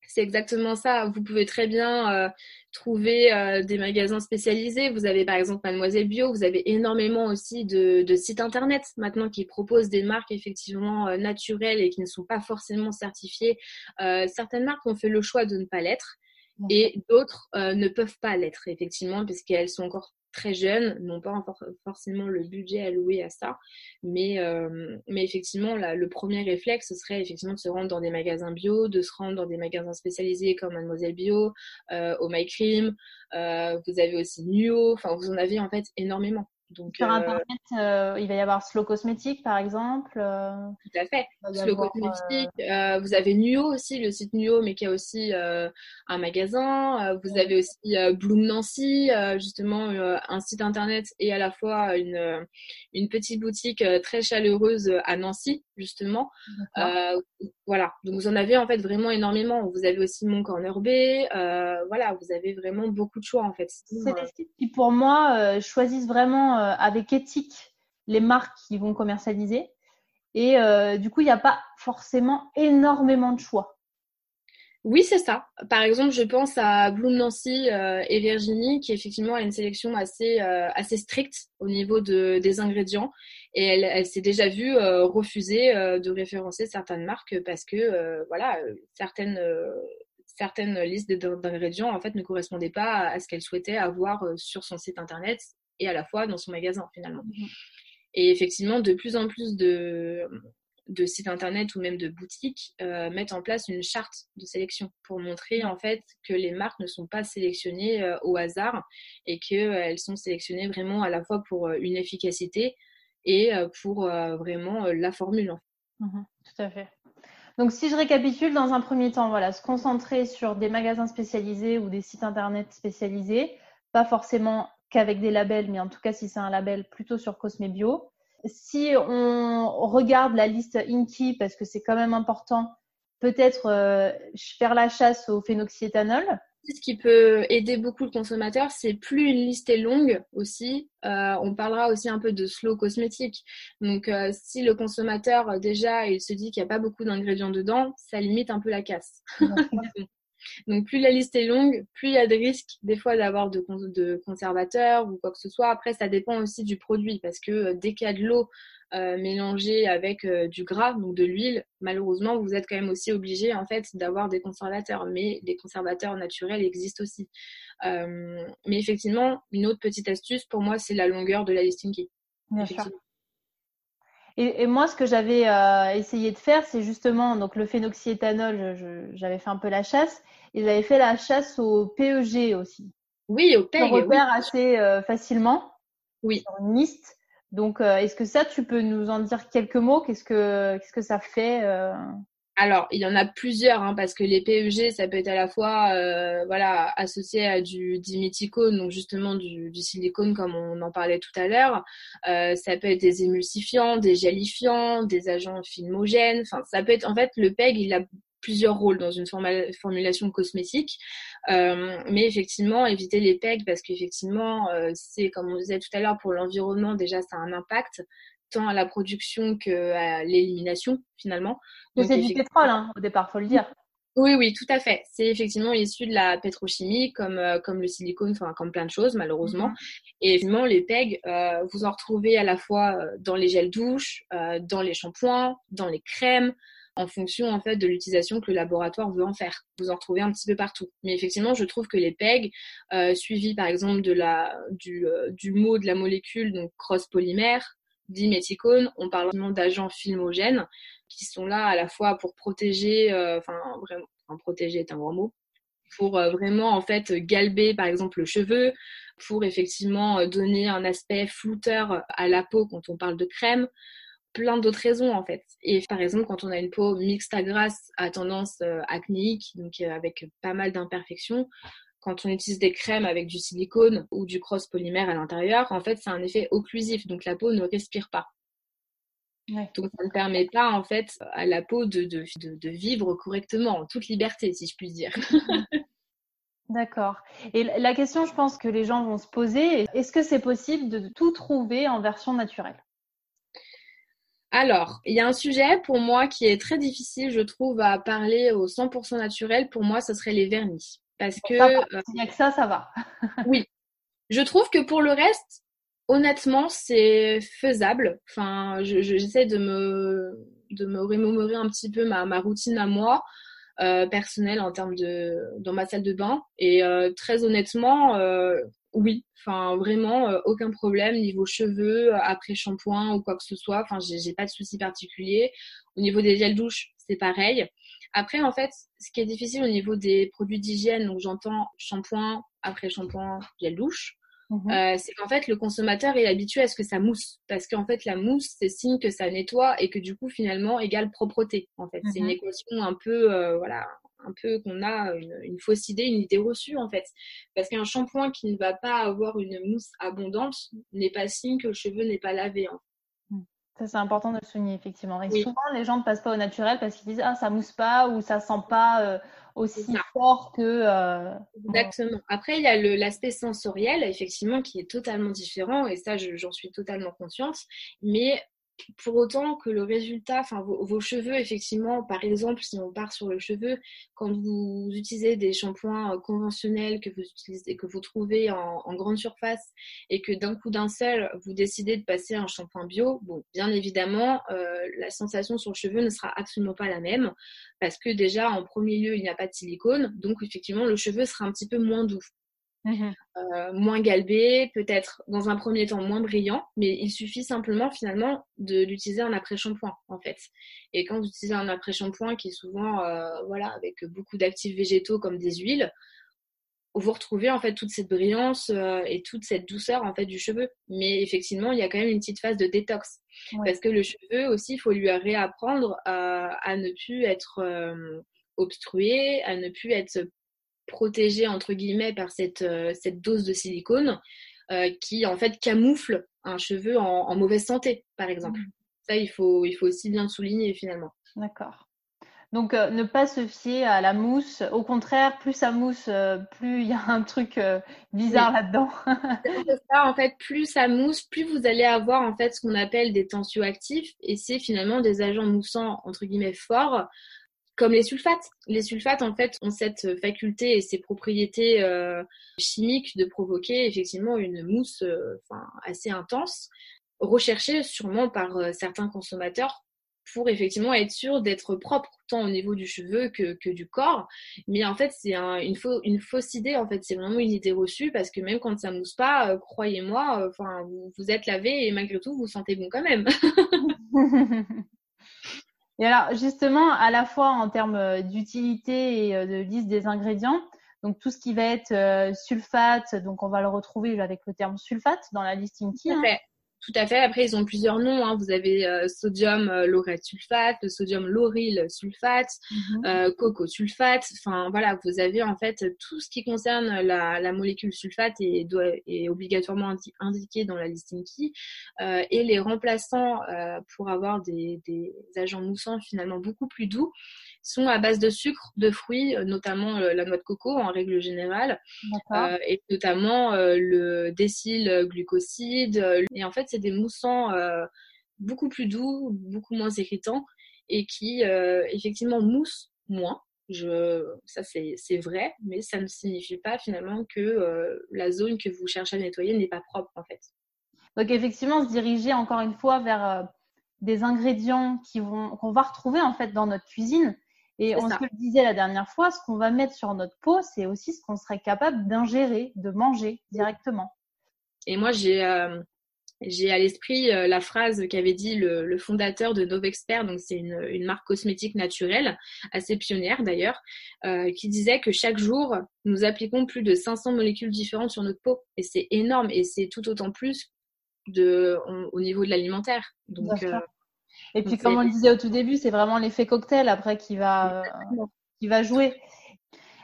C'est exactement ça. Vous pouvez très bien euh, trouver euh, des magasins spécialisés. Vous avez par exemple Mademoiselle Bio. Vous avez énormément aussi de, sites internet maintenant qui proposent des marques effectivement euh, naturelles et qui ne sont pas forcément certifiées. certaines marques ont fait le choix de ne pas l'être et d'autres ne peuvent pas l'être effectivement parce qu'elles sont encore très jeunes n'ont pas forcément le budget alloué à ça. Mais, mais effectivement, le premier réflexe, ce serait effectivement de se rendre dans des magasins bio, de se rendre dans des magasins spécialisés comme Mademoiselle Bio, au My Cream. vous avez aussi Nuo. Enfin, vous en avez en fait énormément. Donc, Sur Internet, euh, il va y avoir Slow Cosmétique, par exemple. Euh, Tout à fait. Slow Cosmétique. Euh, vous avez Nuo aussi, le site Nuo, mais qui a aussi un magasin. vous avez aussi Bloom Nancy, justement, un site Internet et à la fois une, une petite boutique très chaleureuse à Nancy, justement. voilà. Donc, vous en avez en fait vraiment énormément. Vous avez aussi Mon Corner B. voilà, vous avez vraiment beaucoup de choix, en fait. C'est des sites qui, pour moi, choisissent vraiment euh, avec éthique les marques qui vont commercialiser. Et euh, du coup, il n'y a pas forcément énormément de choix. Oui, c'est ça. Par exemple, je pense à Bloom Nancy euh, et Virginie, qui effectivement a une sélection assez, assez stricte au niveau de, des ingrédients. Et elle, elle s'est déjà vue refuser de référencer certaines marques parce que, voilà, certaines, certaines listes d'ingrédients, en fait, ne correspondaient pas à ce qu'elle souhaitait avoir sur son site internet et à la fois dans son magasin finalement. Mhm. Et effectivement, de plus en plus de, de sites internet ou même de boutiques euh, mettent en place une charte de sélection pour montrer en fait que les marques ne sont pas sélectionnées euh, au hasard et qu'elles euh, sont sélectionnées vraiment à la fois pour une efficacité et pour vraiment la formule. Mhm, tout à fait. Donc si je récapitule dans un premier temps, voilà, se concentrer sur des magasins spécialisés ou des sites internet spécialisés, pas forcément qu'avec des labels, mais en tout cas, si c'est un label, plutôt sur Cosme Bio. Si on regarde la liste Inky, parce que c'est quand même important, peut-être euh, faire la chasse au phénoxyéthanol. Ce qui peut aider beaucoup le consommateur, c'est plus une liste est longue aussi. Euh, on parlera aussi un peu de slow cosmétique. Donc, euh, si le consommateur déjà il se dit qu'il n'y a pas beaucoup d'ingrédients dedans, ça limite un peu la casse. [LAUGHS] Donc plus la liste est longue, plus il y a des risques des fois d'avoir de, conservateurs ou quoi que ce soit. Après, ça dépend aussi du produit parce que euh, dès qu'il y a de l'eau euh, mélangée avec euh, du gras, donc de l'huile, malheureusement, vous êtes quand même aussi obligé en fait d'avoir des conservateurs. Mais les conservateurs naturels existent aussi. mais effectivement, une autre petite astuce pour moi, c'est la longueur de la listing key. Bien sûr. Et, moi, ce que j'avais euh, essayé de faire, c'est justement donc le phénoxyéthanol. J'avais fait un peu la chasse et j'avais fait la chasse au PEG aussi. Oui, au PEG. On repère assez euh, facilement. Oui. Sur une liste. Donc, euh, est-ce que ça, tu peux nous en dire quelques mots? Qu'est-ce que qu'est-ce que ça fait alors, il y en a plusieurs, hein, parce que les PEG, ça peut être à la fois euh, voilà, associé à du diméthicone, donc justement du, silicone comme on en parlait tout à l'heure. Euh, ça peut être des émulsifiants, des gélifiants, des agents filmogènes. Enfin, ça peut être en fait le PEG, il a plusieurs rôles dans une formulation cosmétique. Euh, mais effectivement, éviter les PEG parce qu'effectivement, c'est comme on disait tout à l'heure, pour l'environnement, déjà, ça a un impact tant à la production qu'à l'élimination finalement. C'est du pétrole hein, au départ, faut le dire. Oui, oui, tout à fait. C'est effectivement issu de la pétrochimie, comme, euh, comme le silicone, enfin comme plein de choses malheureusement. Mm-hmm. Et évidemment, les PEG, euh, vous en retrouvez à la fois euh, dans les gels douche, dans les shampoings, dans les crèmes, en fonction en fait de l'utilisation que le laboratoire veut en faire. Vous en retrouvez un petit peu partout. Mais effectivement, je trouve que les PEG, suivis par exemple de la, du, du mot de la molécule, donc cross polymère, diméthicone, on parle d'agents filmogènes qui sont là à la fois pour protéger, euh, enfin vraiment, protéger est un grand mot, pour euh, vraiment en fait galber par exemple le cheveu, pour effectivement euh, donner un aspect flouteur à la peau quand on parle de crème, plein d'autres raisons en fait. Et par exemple quand on a une peau mixte à grasse à tendance acnéique, donc avec pas mal d'imperfections, quand on utilise des crèmes avec du silicone ou du cross polymère à l'intérieur, en fait, c'est un effet occlusif, donc la peau ne respire pas. Donc ça ne permet pas en fait à la peau de, de, vivre correctement, en toute liberté, si je puis dire. [LAUGHS] D'accord. Et la question, je pense que les gens vont se poser, est-ce que c'est possible de tout trouver en version naturelle? Alors, il y a un sujet pour moi qui est très difficile, je trouve, à parler au 100% naturel. Pour moi, ce serait les vernis. Parce que. Euh, Il n'y a que ça, ça va. [LAUGHS] oui. Je trouve que pour le reste, honnêtement, c'est faisable. Enfin, j'essaie de me, de me remémorer un petit peu ma, ma routine à moi. Euh, personnelle en termes de dans ma salle de bain et euh, très honnêtement oui, enfin vraiment aucun problème niveau cheveux, après shampoing ou quoi que ce soit. Enfin, j'ai pas de souci particulier. Au niveau des gels douche, c'est pareil. Après, en fait, ce qui est difficile au niveau des produits d'hygiène, donc j'entends shampoing, après shampoing, gel douche. Mhm. Euh, c'est qu'en fait le consommateur est habitué à ce que ça mousse parce qu'en fait la mousse c'est signe que ça nettoie et que du coup finalement égale propreté en fait c'est une mhm. équation un peu euh, voilà un peu qu'on a une, fausse idée une idée reçue en fait parce qu'un shampoing qui ne va pas avoir une mousse abondante n'est pas signe que le cheveu n'est pas lavé en. Ça, c'est important de le souligner, effectivement. Et souvent, les gens ne passent pas au naturel parce qu'ils disent Ah, ça mousse pas ou ça sent pas euh, aussi fort que. Euh, Exactement. Après, il y a l'aspect sensoriel, effectivement, qui est totalement différent, et ça, j'en suis totalement consciente. Mais pour autant que le résultat, enfin vos, cheveux, effectivement, par exemple, si on part sur le cheveu, quand vous utilisez des shampoings euh, conventionnels que vous utilisez, que vous trouvez en, grande surface et que d'un coup d'un seul vous décidez de passer un shampoing bio, bien évidemment, euh, la sensation sur le cheveu ne sera absolument pas la même parce que déjà en premier lieu il n'y a pas de silicone, donc effectivement le cheveu sera un petit peu moins doux. Mmh euh, moins galbé, peut-être dans un premier temps moins brillant, mais il suffit simplement finalement de l'utiliser en après-shampoing en fait. Et quand vous utilisez un après-shampoing qui est souvent euh, voilà avec beaucoup d'actifs végétaux comme des huiles, vous retrouvez en fait toute cette brillance euh, et toute cette douceur en fait du cheveu. Mais effectivement, il y a quand même une petite phase de détox parce que le cheveu aussi, il faut lui réapprendre à ne plus être obstrué, à ne plus être protégé entre guillemets par cette, euh, cette dose de silicone euh, qui en fait camoufle un cheveu en, mauvaise santé, par exemple. Mmh. Ça, il faut, il faut aussi bien le souligner finalement. D'accord. Donc, euh, ne pas se fier à la mousse. Au contraire, plus ça mousse, plus il y a un truc bizarre là-dedans. [LAUGHS] [LAUGHS] ça, en fait, plus ça mousse, plus vous allez avoir en fait ce qu'on appelle des tensioactifs, et c'est finalement des agents moussants entre guillemets forts comme les sulfates. Les sulfates, en fait, ont cette faculté et ces propriétés euh, chimiques de provoquer effectivement une mousse euh, assez intense, recherchée sûrement par euh, certains consommateurs pour effectivement être sûr d'être propre tant au niveau du cheveu que, du corps. Mais en fait, c'est une, fausse idée. En fait, c'est vraiment une idée reçue parce que même quand ça mousse pas, croyez-moi, vous, vous êtes lavé et malgré tout, vous sentez bon quand même. [LAUGHS] Et alors, justement, à la fois en termes euh, d'utilité et euh, de liste des ingrédients, donc tout ce qui va être euh, sulfate, donc on va le retrouver avec le terme sulfate dans la listing key. Tout à fait. Après, ils ont plusieurs noms. Hein. Vous avez euh, sodium euh, sulfate, le sodium lauryl sulfate, mhm. euh, coco sulfate. Enfin, voilà, vous avez en fait tout ce qui concerne la, la molécule sulfate et doit, est obligatoirement indiqué dans la listing key. Euh, et les remplaçants pour avoir des, des agents moussants finalement beaucoup plus doux sont à base de sucre, de fruits, euh, notamment euh, la noix de coco en règle générale, euh, et notamment le décyl glucoside. Et en fait, c'est des moussants beaucoup plus doux, beaucoup moins irritants, et qui effectivement moussent moins. Je, ça c'est vrai, mais ça ne signifie pas finalement que la zone que vous cherchez à nettoyer n'est pas propre en fait. Donc effectivement, se diriger encore une fois vers des ingrédients qui vont qu'on va retrouver en fait dans notre cuisine et on se le disait la dernière fois, ce qu'on va mettre sur notre peau, c'est aussi ce qu'on serait capable d'ingérer, de manger directement. Et moi, j'ai euh, j'ai à l'esprit euh, la phrase qu'avait dit le, le, fondateur de Novexpert, donc c'est une, une, marque cosmétique naturelle, assez pionnière d'ailleurs, euh, qui disait que chaque jour, nous appliquons plus de 500 molécules différentes sur notre peau. Et c'est énorme, et c'est tout autant plus de, au niveau de l'alimentaire. Donc, et puis, comme on le disait au tout début, c'est vraiment l'effet cocktail après qui va, qui va jouer.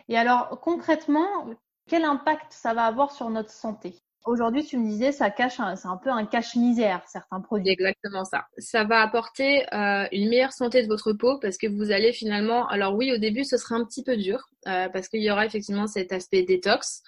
Et alors, concrètement, quel impact ça va avoir sur notre santé? Aujourd'hui, tu me disais, ça cache, c'est un peu un cache-misère, certains produits. Exactement ça. Ça va apporter euh, une meilleure santé de votre peau parce que vous allez finalement, alors oui, au début, ce sera un petit peu dur euh, parce qu'il y aura effectivement cet aspect détox.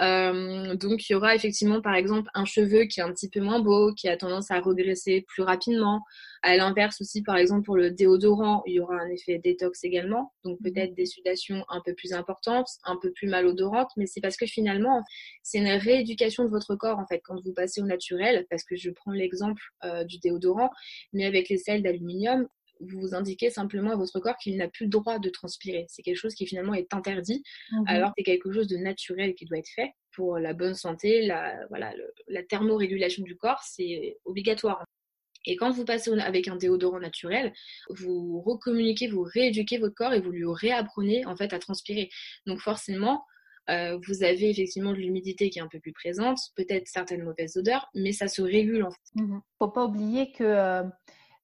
Euh, donc il y aura effectivement par exemple un cheveu qui est un petit peu moins beau, qui a tendance à regresser plus rapidement. À l'inverse aussi par exemple pour le déodorant, il y aura un effet détox également, donc mhm. peut-être des sudations un peu plus importantes, un peu plus malodorantes, mais c'est parce que finalement c'est une rééducation de votre corps en fait quand vous passez au naturel, parce que je prends l'exemple euh, du déodorant, mais avec les sels d'aluminium, vous indiquez simplement à votre corps qu'il n'a plus le droit de transpirer. C'est quelque chose qui finalement est interdit, mhm. alors que c'est quelque chose de naturel qui doit être fait pour la bonne santé, la, voilà, la thermorégulation du corps, c'est obligatoire. Et quand vous passez avec un déodorant naturel, vous recommuniquez, vous rééduquez votre corps et vous lui réapprenez en fait à transpirer. Donc forcément, euh, vous avez effectivement de l'humidité qui est un peu plus présente, peut-être certaines mauvaises odeurs, mais ça se régule en fait. Il mmh Faut pas oublier que euh,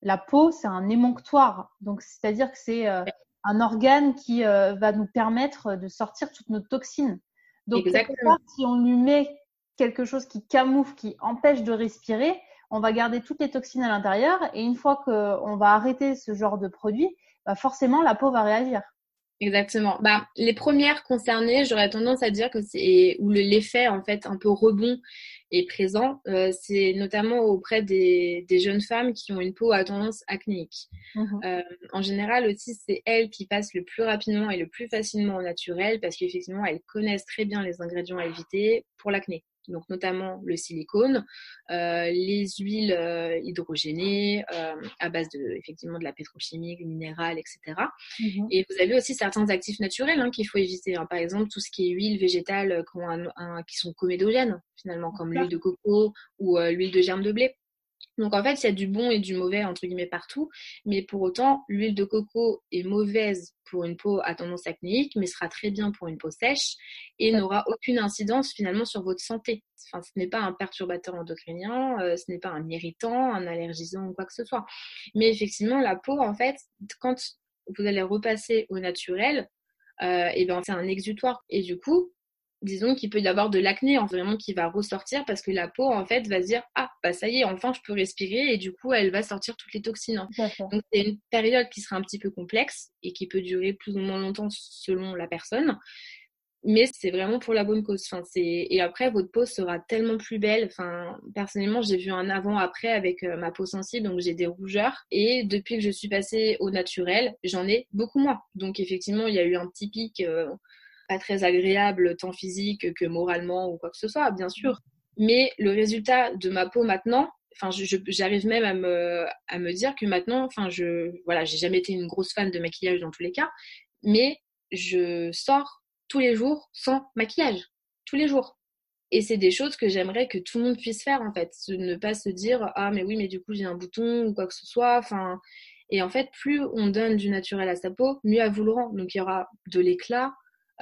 la peau c'est un émonctoire, donc c'est-à-dire que c'est euh, un organe qui va nous permettre de sortir toutes nos toxines. Donc si on lui met quelque chose qui camoufle, qui empêche de respirer, on va garder toutes les toxines à l'intérieur et une fois qu'on va arrêter ce genre de produit, bah forcément la peau va réagir. Exactement. Bah, les premières concernées, j'aurais tendance à dire que c'est où l'effet en fait un peu rebond est présent. Euh, c'est notamment auprès des, des, jeunes femmes qui ont une peau à tendance acnéique. Mmh euh, en général aussi, c'est elles qui passent le plus rapidement et le plus facilement au naturel parce qu'effectivement, elles connaissent très bien les ingrédients à éviter pour l'acné donc notamment le silicone, euh, les huiles euh, hydrogénées euh, à base de effectivement de la pétrochimie, du minéral, etc. Mhm. Et vous avez aussi certains actifs naturels hein, qu'il faut éviter. Hein. Par exemple, tout ce qui est huile végétale qui, sont comédogènes finalement, comme l'huile de coco ou l'huile de germe de blé. Donc en fait, il y a du bon et du mauvais entre guillemets partout, mais pour autant, l'huile de coco est mauvaise pour une peau à tendance acnéique, mais sera très bien pour une peau sèche et n'aura aucune incidence finalement sur votre santé. Enfin, ce n'est pas un perturbateur endocrinien, euh, ce n'est pas un irritant, un allergisant ou quoi que ce soit. Mais effectivement, la peau, en fait, quand vous allez repasser au naturel, euh, et ben c'est un exutoire. Et du coup, disons qu'il peut y avoir de l'acné en vraiment qui va ressortir parce que la peau en fait va se dire ah bah ça y est enfin je peux respirer et du coup elle va sortir toutes les toxines. Donc c'est une période qui sera un petit peu complexe et qui peut durer plus ou moins longtemps selon la personne. Mais c'est vraiment pour la bonne cause. Enfin, c'est... Et après, votre peau sera tellement plus belle. Enfin, personnellement, j'ai vu un avant-après avec euh, ma peau sensible, donc j'ai des rougeurs. Et depuis que je suis passée au naturel, j'en ai beaucoup moins. Donc effectivement, il y a eu un petit pic euh, pas très agréable tant physique que moralement ou quoi que ce soit, bien sûr. Mais le résultat de ma peau maintenant, enfin, j'arrive même à me, à me dire que maintenant, enfin, je, voilà, j'ai jamais été une grosse fan de maquillage dans tous les cas, mais je sors tous les jours sans maquillage, tous les jours. Et c'est des choses que j'aimerais que tout le monde puisse faire en fait, ne pas se dire ah mais oui mais du coup j'ai un bouton ou quoi que ce soit, enfin. Et en fait, plus on donne du naturel à sa peau, mieux elle vous le rend. Donc il y aura de l'éclat,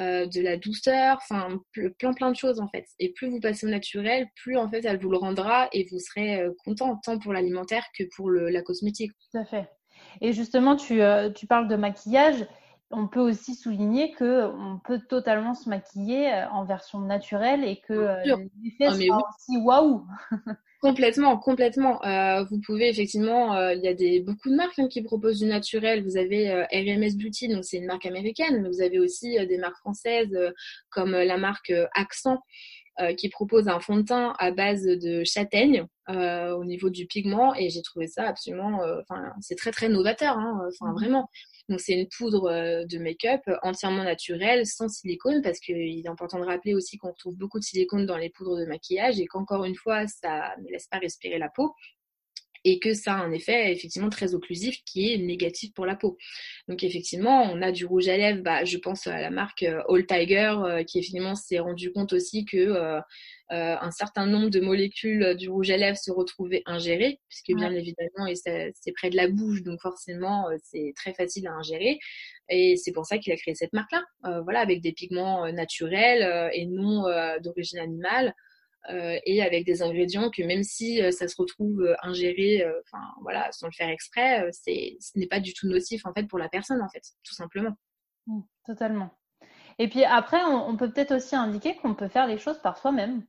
euh, de la douceur, enfin plein plein de choses en fait. Et plus vous passez au naturel, plus en fait elle vous le rendra et vous serez euh, content tant pour l'alimentaire que pour la cosmétique. Tout à fait. Et justement, tu, euh, tu parles de maquillage. On peut aussi souligner que on peut totalement se maquiller en version naturelle et que l'effet ah, sera aussi waouh. [LAUGHS] Complètement, complètement. Euh, vous pouvez effectivement, euh, il y a des beaucoup de marques hein, qui proposent du naturel. Vous avez euh, RMS Beauty, donc c'est une marque américaine, mais vous avez aussi des marques françaises comme la marque Accent qui propose un fond de teint à base de châtaigne au niveau du pigment et j'ai trouvé ça absolument, enfin c'est très très novateur, hein, enfin mmh. vraiment. Donc c'est une poudre euh, de make-up entièrement naturelle, sans silicone, parce qu'il est important de rappeler aussi qu'on retrouve beaucoup de silicone dans les poudres de maquillage et qu'encore une fois, ça ne laisse pas respirer la peau et que ça a un effet effectivement très occlusif qui est négatif pour la peau. Donc effectivement, on a du rouge à lèvres, bah, je pense à la marque euh, All Tiger euh, qui effectivement s'est rendu compte aussi que euh, un certain nombre de molécules du rouge à lèvres se retrouvaient ingérées, puisque bien évidemment, c'est près de la bouche, donc forcément, euh, c'est très facile à ingérer. Et c'est pour ça qu'il a créé cette marque-là, euh, voilà, avec des pigments naturels et non d'origine animale. Et avec des ingrédients que même si ça se retrouve ingéré, enfin voilà, sans le faire exprès, c'est, ce n'est pas du tout nocif en fait pour la personne en fait, tout simplement. Mmh, totalement. Et puis après, on peut peut-être aussi indiquer qu'on peut faire les choses par soi-même.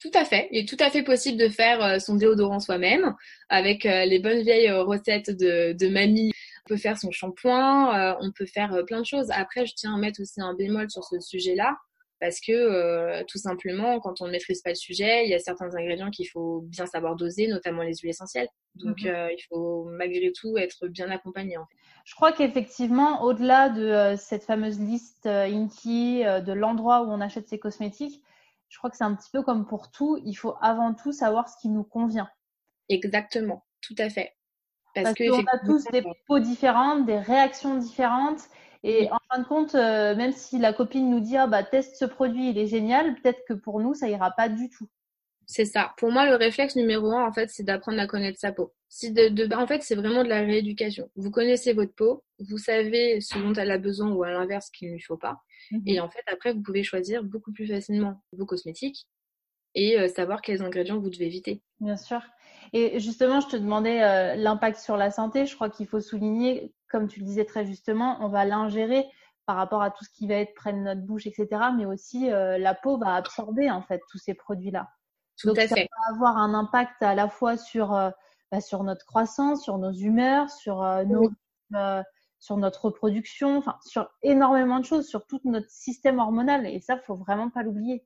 Tout à fait. Il est tout à fait possible de faire euh, son déodorant soi-même avec euh, les bonnes vieilles euh, recettes de, de mamie. On peut faire son shampoing, on peut faire plein de choses. Après, je tiens à mettre aussi un bémol sur ce sujet-là parce que tout simplement, quand on ne maîtrise pas le sujet, il y a certains ingrédients qu'il faut bien savoir doser, notamment les huiles essentielles. Donc, mhm. il faut malgré tout être bien accompagné. En fait. Je crois qu'effectivement, au-delà de cette fameuse liste Inky, de l'endroit où on achète ses cosmétiques, je crois que c'est un petit peu comme pour tout, il faut avant tout savoir ce qui nous convient. Exactement, tout à fait. Parce, qu'on a tous des peaux différentes, des réactions différentes, Et en fin de compte, même si la copine nous dit ah bah teste ce produit, il est génial, peut-être que pour nous ça ira pas du tout. C'est ça. Pour moi, le réflexe numéro un, en fait, c'est d'apprendre à connaître sa peau. Si de, de, en fait, c'est vraiment de la rééducation. Vous connaissez votre peau, vous savez ce dont elle a besoin ou à l'inverse ce qu'il ne lui faut pas. Mhm. Et en fait, après, vous pouvez choisir beaucoup plus facilement vos cosmétiques et euh, savoir quels ingrédients vous devez éviter. Bien sûr. Et justement, je te demandais euh, l'impact sur la santé. Je crois qu'il faut souligner, comme tu le disais très justement, on va l'ingérer par rapport à tout ce qui va être près de notre bouche, etc. Mais aussi, euh, la peau va absorber en fait tous ces produits-là. Tout Donc, ça va avoir un impact à la fois sur, euh, bah, sur notre croissance, sur nos humeurs, sur, nos, sur notre reproduction, enfin, sur énormément de choses, sur tout notre système hormonal. Et ça, faut vraiment pas l'oublier.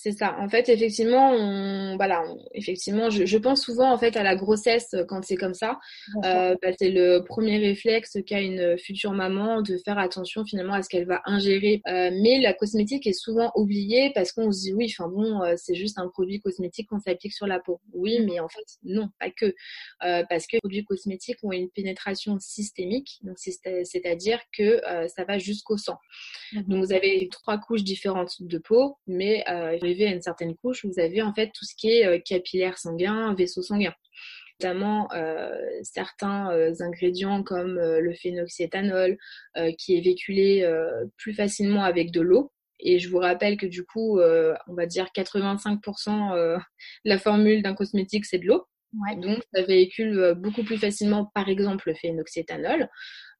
C'est ça. En fait, effectivement, on, voilà, effectivement, je, je, pense souvent en fait à la grossesse euh, quand c'est comme ça. Euh, bah, c'est le premier réflexe qu'a une future maman de faire attention finalement à ce qu'elle va ingérer. Euh, mais la cosmétique est souvent oubliée parce qu'on se dit oui, enfin bon, euh, c'est juste un produit cosmétique qu'on s'applique sur la peau. Oui, mm. mais en fait non, pas que, parce que les produits cosmétiques ont une pénétration systémique, donc c'est-à-dire que ça va jusqu'au sang. Mm. Donc vous avez trois couches différentes de peau, mais à une certaine couche, vous avez en fait tout ce qui est euh, capillaire sanguin, vaisseau sanguin notamment euh, certains euh, ingrédients comme le phénoxyéthanol qui est véhiculé plus facilement avec de l'eau. Et je vous rappelle que du coup, on va dire 85% de la formule d'un cosmétique, c'est de l'eau. Donc, ça véhicule beaucoup plus facilement, par exemple, le phénoxyéthanol.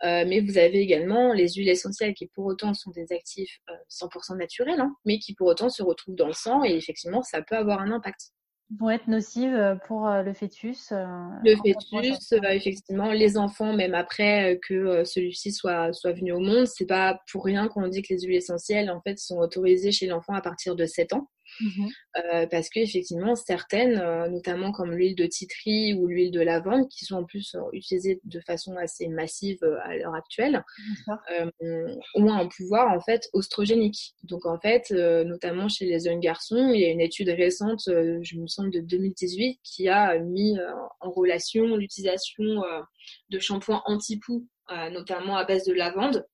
Euh, mais vous avez également les huiles essentielles qui pour autant sont des actifs 100% euh, naturels, hein, mais qui pour autant se retrouvent dans le sang et effectivement ça peut avoir un impact. Vont être nocives euh, pour le fœtus. le fœtus, effectivement, les enfants, même après que celui-ci soit, soit venu au monde, c'est pas pour rien qu'on dit que les huiles essentielles en fait sont autorisées chez l'enfant à partir de 7 ans. Mmh euh, parce qu'effectivement, certaines, euh, notamment comme l'huile de titri ou l'huile de lavande, qui sont en plus euh, utilisées de façon assez massive à l'heure actuelle, ont un pouvoir en fait oestrogénique. Donc en fait, notamment chez les jeunes garçons, il y a une étude récente, je me semble de 2018, qui a mis en relation l'utilisation de shampoings anti-poux, notamment à base de lavande,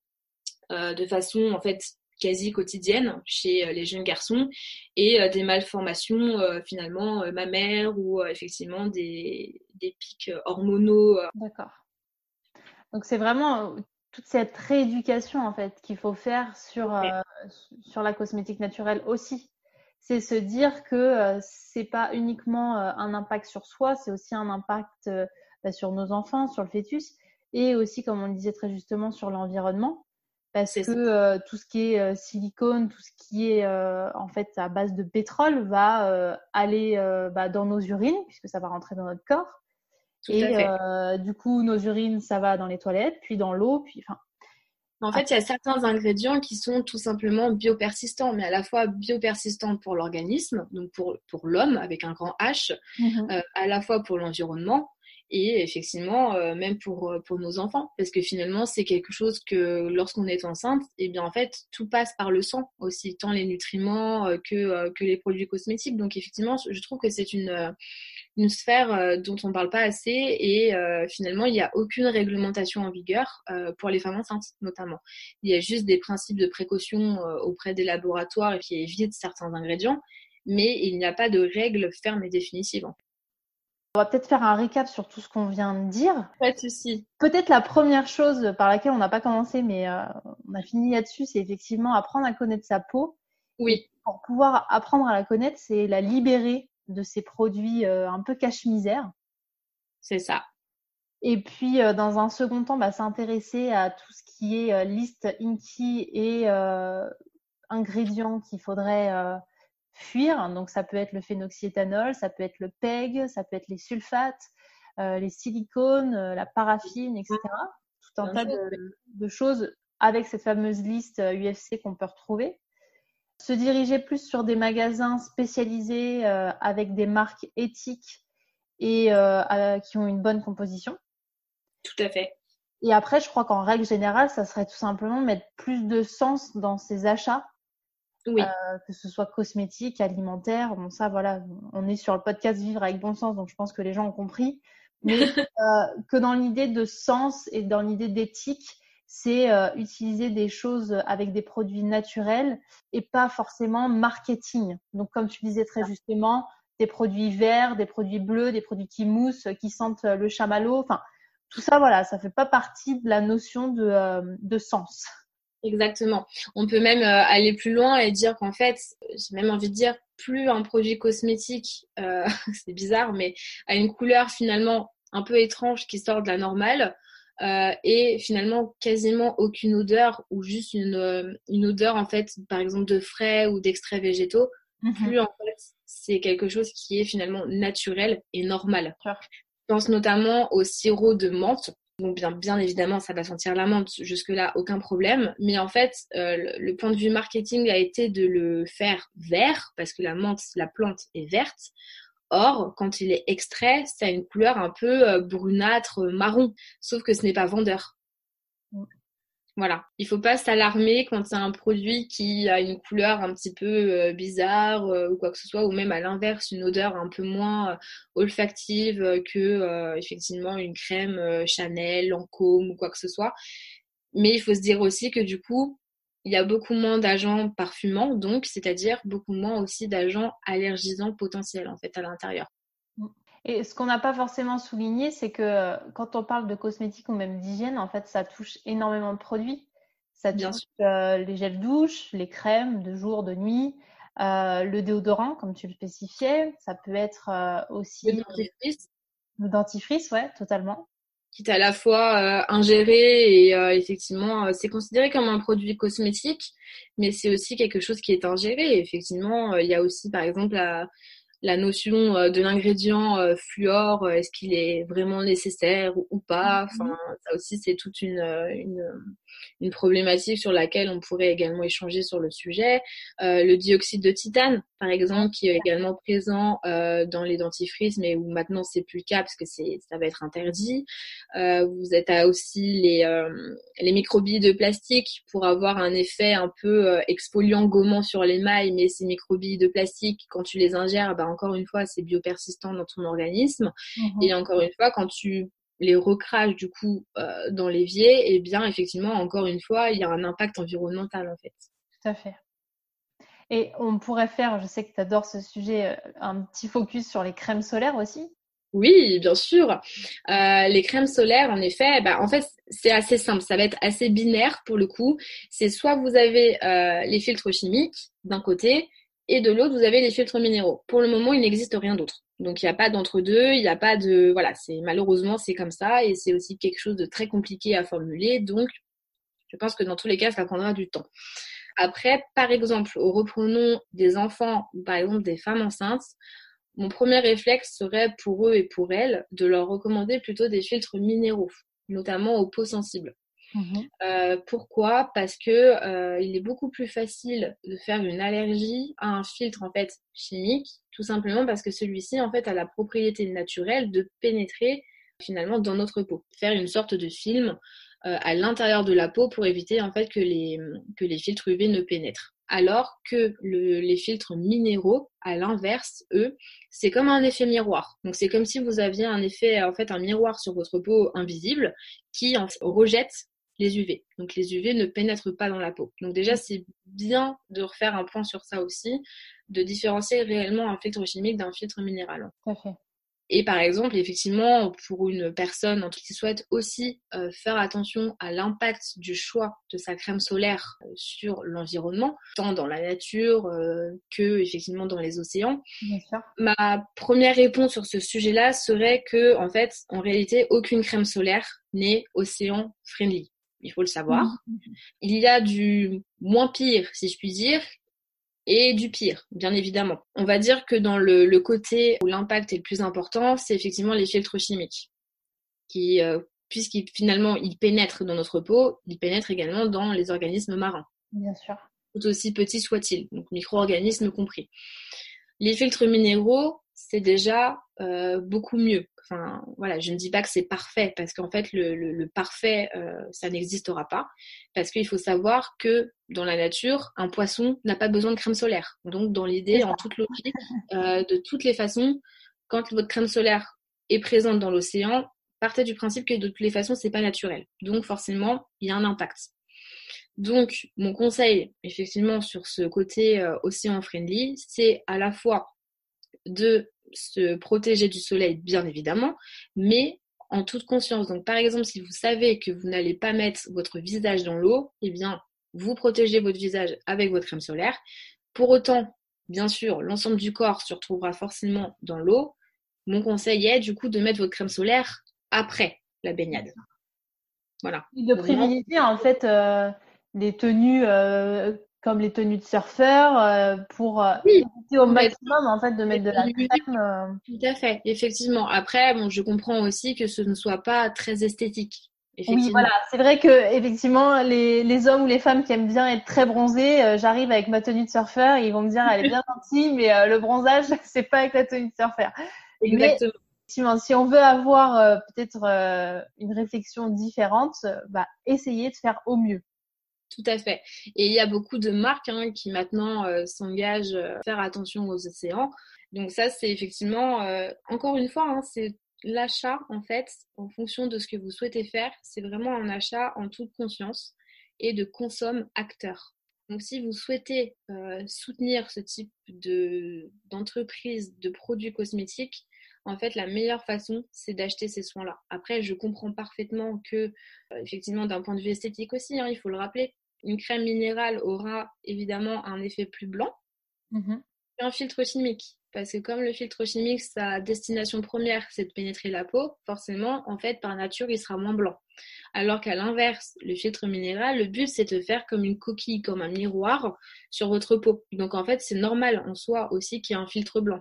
de façon en fait quasi quotidienne chez euh, les jeunes garçons et euh, des malformations euh, finalement mammaires ou effectivement des, des pics hormonaux. D'accord. Donc c'est vraiment toute cette rééducation en fait qu'il faut faire sur, sur la cosmétique naturelle aussi. C'est se dire que c'est pas uniquement un impact sur soi, c'est aussi un impact bah, sur nos enfants, sur le fœtus et aussi, comme on le disait très justement, sur l'environnement parce que euh, tout ce qui est euh, silicone, tout ce qui est euh, en fait à base de pétrole va aller bah, dans nos urines puisque ça va rentrer dans notre corps. et du coup, nos urines, ça va dans les toilettes, puis dans l'eau, puis enfin. En fait, il y a certains ingrédients qui sont tout simplement biopersistants, mais à la fois biopersistants pour l'organisme, donc pour, pour l'homme avec un grand H, mmh à la fois pour l'environnement et effectivement euh, même pour euh, pour nos enfants. Parce que finalement c'est quelque chose que lorsqu'on est enceinte et eh bien en fait tout passe par le sang aussi tant les nutriments euh, que que les produits cosmétiques. Donc effectivement je trouve que c'est une une sphère dont on parle pas assez et finalement il n'y a aucune réglementation en vigueur pour les femmes enceintes notamment. Il y a juste des principes de précaution auprès des laboratoires et qui évitent certains ingrédients mais il n'y a pas de règles fermes et définitives on va peut-être faire un récap sur tout ce qu'on vient de dire. Pas de souci. Peut-être la première chose par laquelle on n'a pas commencé, mais euh, on a fini là-dessus, c'est effectivement apprendre à connaître sa peau. Oui. pour pouvoir apprendre à la connaître, c'est la libérer de ces produits euh, un peu cache-misère. C'est ça. Et puis, euh, dans un second temps, bah, s'intéresser à tout ce qui est liste Inky et ingrédients qu'il faudrait fuir. Donc ça peut être le phénoxyéthanol, ça peut être le PEG, ça peut être les sulfates, euh, les silicones, euh, la paraffine, etc. Tout un tas de, choses avec cette fameuse liste UFC euh, qu'on peut retrouver. Se diriger plus sur des magasins spécialisés avec des marques éthiques et qui ont une bonne composition. Tout à fait. Et après, je crois qu'en règle générale, ça serait tout simplement mettre plus de sens dans ses achats oui. Euh, que ce soit cosmétique, alimentaire. Bon, ça, voilà, on est sur le podcast Vivre avec bon sens, donc je pense que les gens ont compris. Mais [LAUGHS] euh, que dans l'idée de sens et dans l'idée d'éthique, c'est euh, utiliser des choses avec des produits naturels et pas forcément marketing. Donc, comme tu disais très justement, des produits verts, des produits bleus, des produits qui moussent, qui sentent le chamallow. Enfin, tout ça, voilà, ça fait pas partie de la notion de, euh, de sens. Exactement. On peut même euh, aller plus loin et dire qu'en fait, j'ai même envie de dire, plus un produit cosmétique, euh, [LAUGHS] c'est bizarre, mais a une couleur finalement un peu étrange qui sort de la normale, euh, et finalement quasiment aucune odeur ou juste une, une odeur en fait par exemple de frais ou d'extraits végétaux mm-hmm. plus en fait c'est quelque chose qui est finalement naturel et normal. Je pense notamment au sirop de menthe. Donc bien, bien évidemment, ça va sentir la menthe. Jusque-là, aucun problème. Mais en fait, euh, le, le, point de vue marketing a été de le faire vert, parce que la menthe, la plante est verte. Or, quand il est extrait, ça a une couleur un peu euh, brunâtre, marron. Sauf que ce n'est pas vendeur. Voilà. Il faut pas s'alarmer quand c'est un produit qui a une couleur un petit peu euh, bizarre euh, ou quoi que ce soit, ou même à l'inverse, une odeur un peu moins olfactive que effectivement une crème Chanel, Lancôme ou quoi que ce soit. Mais il faut se dire aussi que du coup, il y a beaucoup moins d'agents parfumants, donc c'est-à-dire beaucoup moins aussi d'agents allergisants potentiels en fait à l'intérieur. Et ce qu'on n'a pas forcément souligné, c'est que euh, quand on parle de cosmétiques ou même d'hygiène, en fait, ça touche énormément de produits. Ça touche euh, les gels douche, les crèmes de jour, de nuit, euh, le déodorant, comme tu le spécifiais. Ça peut être euh, aussi le dentifrice. Le dentifrice, ouais, totalement qui est à la fois ingéré et effectivement c'est considéré comme un produit cosmétique, mais c'est aussi quelque chose qui est ingéré. Effectivement, il y a aussi par exemple la, la notion de l'ingrédient fluor, est-ce qu'il est vraiment nécessaire ou pas? Enfin, mm-hmm. ça aussi c'est toute une, une une problématique sur laquelle on pourrait également échanger sur le sujet. Euh, le dioxyde de titane, par exemple, qui est également présent euh, dans les dentifrices, mais où maintenant c'est plus le cas parce que c'est ça va être interdit. Euh, vous êtes à aussi les euh, les microbilles de plastique pour avoir un effet un peu euh, exfoliant gommant sur l'émail, mais ces microbilles de plastique, quand tu les ingères, bah encore une fois, c'est biopersistant dans ton organisme. Mmh Et encore une fois, quand tu les recraches du coup dans l'évier, et eh bien effectivement, encore une fois, il y a un impact environnemental en fait. Tout à fait. Et on pourrait faire, je sais que tu adores ce sujet, euh, un petit focus sur les crèmes solaires aussi. Oui, bien sûr. Euh, les crèmes solaires, en effet, bah, en fait, c'est assez simple. Ça va être assez binaire pour le coup. C'est soit vous avez euh, les filtres chimiques d'un côté et de l'autre, vous avez les filtres minéraux. Pour le moment, il n'existe rien d'autre. Donc il n'y a pas d'entre-deux, il n'y a pas de voilà, c'est malheureusement c'est comme ça et c'est aussi quelque chose de très compliqué à formuler. Donc je pense que dans tous les cas, ça prendra du temps. Après, par exemple, reprenons des enfants ou par exemple des femmes enceintes, mon premier réflexe serait pour eux et pour elles de leur recommander plutôt des filtres minéraux, notamment aux peaux sensibles. Mmh euh, pourquoi? Parce que euh, il est beaucoup plus facile de faire une allergie à un filtre en fait chimique, tout simplement parce que celui-ci en fait a la propriété naturelle de pénétrer finalement dans notre peau, faire une sorte de film à l'intérieur de la peau pour éviter en fait que les que les filtres UV ne pénètrent. Alors que le, les filtres minéraux, à l'inverse, eux, c'est comme un effet miroir. Donc c'est comme si vous aviez un effet, en fait, un miroir sur votre peau invisible qui rejette les UV. Donc les UV ne pénètrent pas dans la peau. Donc déjà, c'est bien de refaire un point sur ça aussi, de différencier réellement un filtre chimique d'un filtre minéral. Et par exemple, effectivement, pour une personne qui souhaite aussi euh, faire attention à l'impact du choix de sa crème solaire euh, sur l'environnement, tant dans la nature euh, que effectivement dans les océans, ma première réponse sur ce sujet-là serait que, en fait, en réalité, aucune crème solaire n'est océan friendly il faut le savoir. Mmh. Il y a du moins pire, si je puis dire, et du pire, bien évidemment. On va dire que dans le, côté où l'impact est le plus important, c'est effectivement les filtres chimiques, qui, euh, puisqu'ils finalement ils pénètrent dans notre peau, ils pénètrent également dans les organismes marins. Bien sûr. Tout aussi petits soient-ils, donc micro-organismes compris. Les filtres minéraux, c'est déjà euh, beaucoup mieux. Enfin, voilà, je ne dis pas que c'est parfait parce qu'en fait, le, le, parfait, euh, ça n'existera pas. Parce qu'il faut savoir que dans la nature, un poisson n'a pas besoin de crème solaire. Donc, dans l'idée, en toute logique, euh, de toutes les façons, quand votre crème solaire est présente dans l'océan, partez du principe que de toutes les façons, c'est pas naturel. Donc forcément, il y a un impact. Donc, mon conseil, effectivement, sur ce côté euh, océan friendly, c'est à la fois de se protéger du soleil, bien évidemment, mais en toute conscience. Donc, par exemple, si vous savez que vous n'allez pas mettre votre visage dans l'eau, eh bien, vous protégez votre visage avec votre crème solaire. Pour autant, bien sûr, l'ensemble du corps se retrouvera forcément dans l'eau. Mon conseil est du coup de mettre votre crème solaire après la baignade. Voilà. Et de privilégier en fait euh, les tenues euh, comme les tenues de surfeur euh, pour euh, éviter au maximum en fait de mettre de la crème. Tout à fait, effectivement. Après, bon, je comprends aussi que ce ne soit pas très esthétique. Oui, voilà, c'est vrai que effectivement les, les, hommes ou les femmes qui aiment bien être très bronzés, j'arrive avec ma tenue de surfeur, ils vont me dire elle est bien gentille, mais le bronzage [LAUGHS] c'est pas avec la tenue de surfeur. Exactement. si on veut avoir peut-être une réflexion différente, bah, essayez de faire au mieux. Tout à fait. Et il y a beaucoup de marques hein, qui maintenant euh, s'engagent à faire attention aux océans. Donc ça, c'est effectivement, euh, encore une fois, hein, c'est l'achat en fait, en fonction de ce que vous souhaitez faire. C'est vraiment un achat en toute conscience et de consomme acteur. Donc si vous souhaitez euh, soutenir ce type de d'entreprise de produits cosmétiques, en fait, la meilleure façon, c'est d'acheter ces soins-là. Après, je comprends parfaitement que, effectivement, d'un point de vue esthétique aussi, hein, il faut le rappeler, une crème minérale aura évidemment un effet plus blanc mmh qu'un filtre chimique. Parce que comme le filtre chimique, sa destination première, c'est de pénétrer la peau, forcément, en fait, par nature, il sera moins blanc. Alors qu'à l'inverse, le filtre minéral, le but, c'est de faire comme une coquille, comme un miroir sur votre peau. Donc, en fait, c'est normal en soi aussi qu'il y ait un filtre blanc.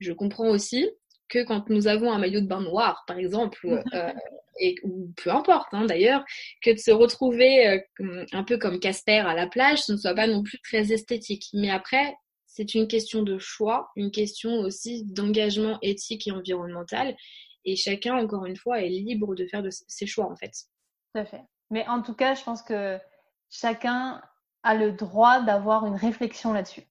Je comprends aussi que quand nous avons un maillot de bain noir, par exemple, [LAUGHS] euh, et, ou peu importe hein, d'ailleurs, que de se retrouver euh, un peu comme Casper à la plage, ce ne soit pas non plus très esthétique. Mais après, c'est une question de choix, une question aussi d'engagement éthique et environnemental. Et chacun, encore une fois, est libre de faire ses choix, en fait. Tout à fait. Mais en tout cas, je pense que chacun a le droit d'avoir une réflexion là-dessus.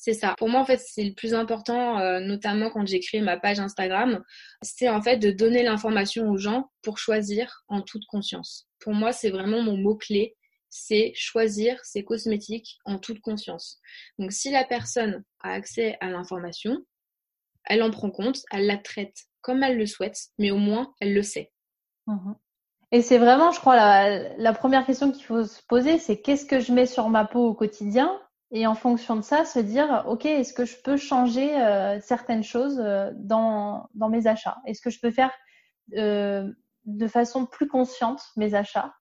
C'est ça. Pour moi, en fait, c'est le plus important, euh, notamment quand créé ma page Instagram, c'est en fait de donner l'information aux gens pour choisir en toute conscience. Pour moi, c'est vraiment mon mot-clé, c'est choisir ses cosmétiques en toute conscience. Donc, si la personne a accès à l'information, elle en prend compte, elle la traite comme elle le souhaite, mais au moins, elle le sait. Mmh Et c'est vraiment, je crois, la première question qu'il faut se poser, c'est qu'est-ce que je mets sur ma peau au quotidien et en fonction de ça, se dire, OK, est-ce que je peux changer euh, certaines choses euh, dans, dans mes achats? Est-ce que je peux faire euh, de façon plus consciente mes achats?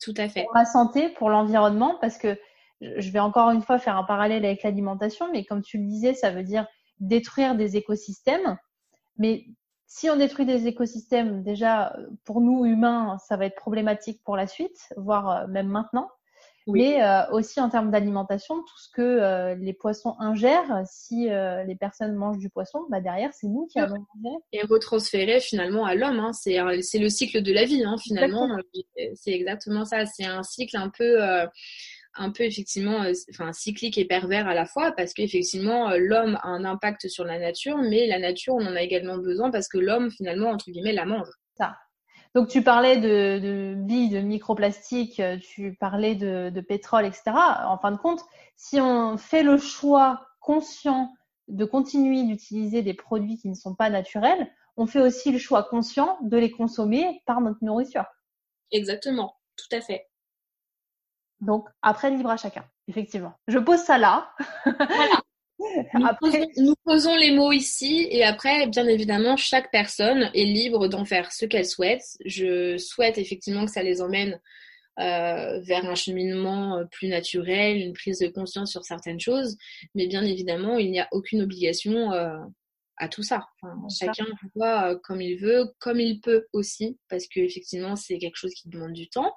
Tout à fait. Pour ma santé, pour l'environnement, parce que je vais encore une fois faire un parallèle avec l'alimentation, mais comme tu le disais, ça veut dire détruire des écosystèmes. Mais si on détruit des écosystèmes, déjà, pour nous humains, ça va être problématique pour la suite, voire même maintenant. Mais euh, aussi en termes d'alimentation, tout ce que euh, les poissons ingèrent, si euh, les personnes mangent du poisson, bah derrière, c'est nous qui allons manger. Et retransférer finalement à l'homme. Hein. C'est, c'est le cycle de la vie, hein, finalement. C'est exactement ça. C'est un cycle un peu un peu effectivement enfin cyclique et pervers à la fois parce qu'effectivement l'homme a un impact sur la nature mais la nature on en a également besoin parce que l'homme finalement entre guillemets la mange ça donc tu parlais de, de billes, de microplastiques, euh, tu parlais de, de, pétrole, etc. En fin de compte, si on fait le choix conscient de continuer d'utiliser des produits qui ne sont pas naturels, on fait aussi le choix conscient de les consommer par notre nourriture. Exactement, tout à fait. Donc après, libre à chacun, effectivement. Je pose ça là. Voilà. Nous, posons, les mots ici et après, bien évidemment, chaque personne est libre d'en faire ce qu'elle souhaite. Je souhaite effectivement que ça les emmène euh, vers un cheminement euh, plus naturel, une prise de conscience sur certaines choses, mais bien évidemment, il n'y a aucune obligation euh, à tout ça. chacun voit euh, comme il veut, comme il peut aussi, parce que effectivement c'est quelque chose qui demande du temps,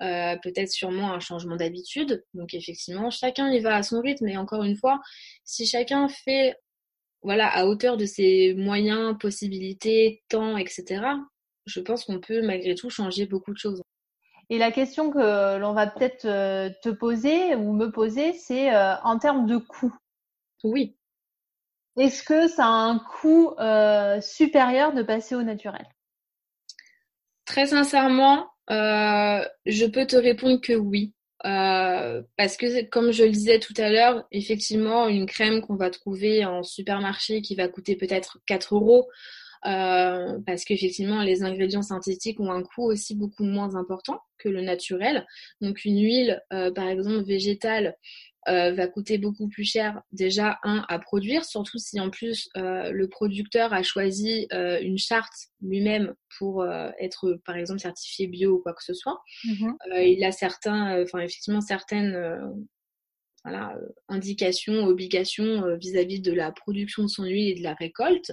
euh, peut-être sûrement un changement d'habitude. Donc effectivement, chacun y va à son rythme. Et encore une fois, si chacun fait voilà à hauteur de ses moyens, possibilités, temps, etc. Je pense qu'on peut malgré tout changer beaucoup de choses. Et la question que l'on va peut-être euh, te poser ou me poser, c'est en termes de coût. Oui. Est-ce que ça a un coût euh, supérieur de passer au naturel? Très sincèrement, euh, je peux te répondre que oui. Euh, parce que comme je le disais tout à l'heure, effectivement, une crème qu'on va trouver en supermarché qui va coûter peut-être 4 euros, parce qu'effectivement, les ingrédients synthétiques ont un coût aussi beaucoup moins important que le naturel. Donc une huile, par exemple, végétale, euh, va coûter beaucoup plus cher déjà un à produire, surtout si en plus euh, le producteur a choisi euh, une charte lui-même pour être par exemple certifié bio ou quoi que ce soit. Mmh il a certains, enfin effectivement certaines voilà, indications, obligations vis-à-vis de la production de son huile et de la récolte.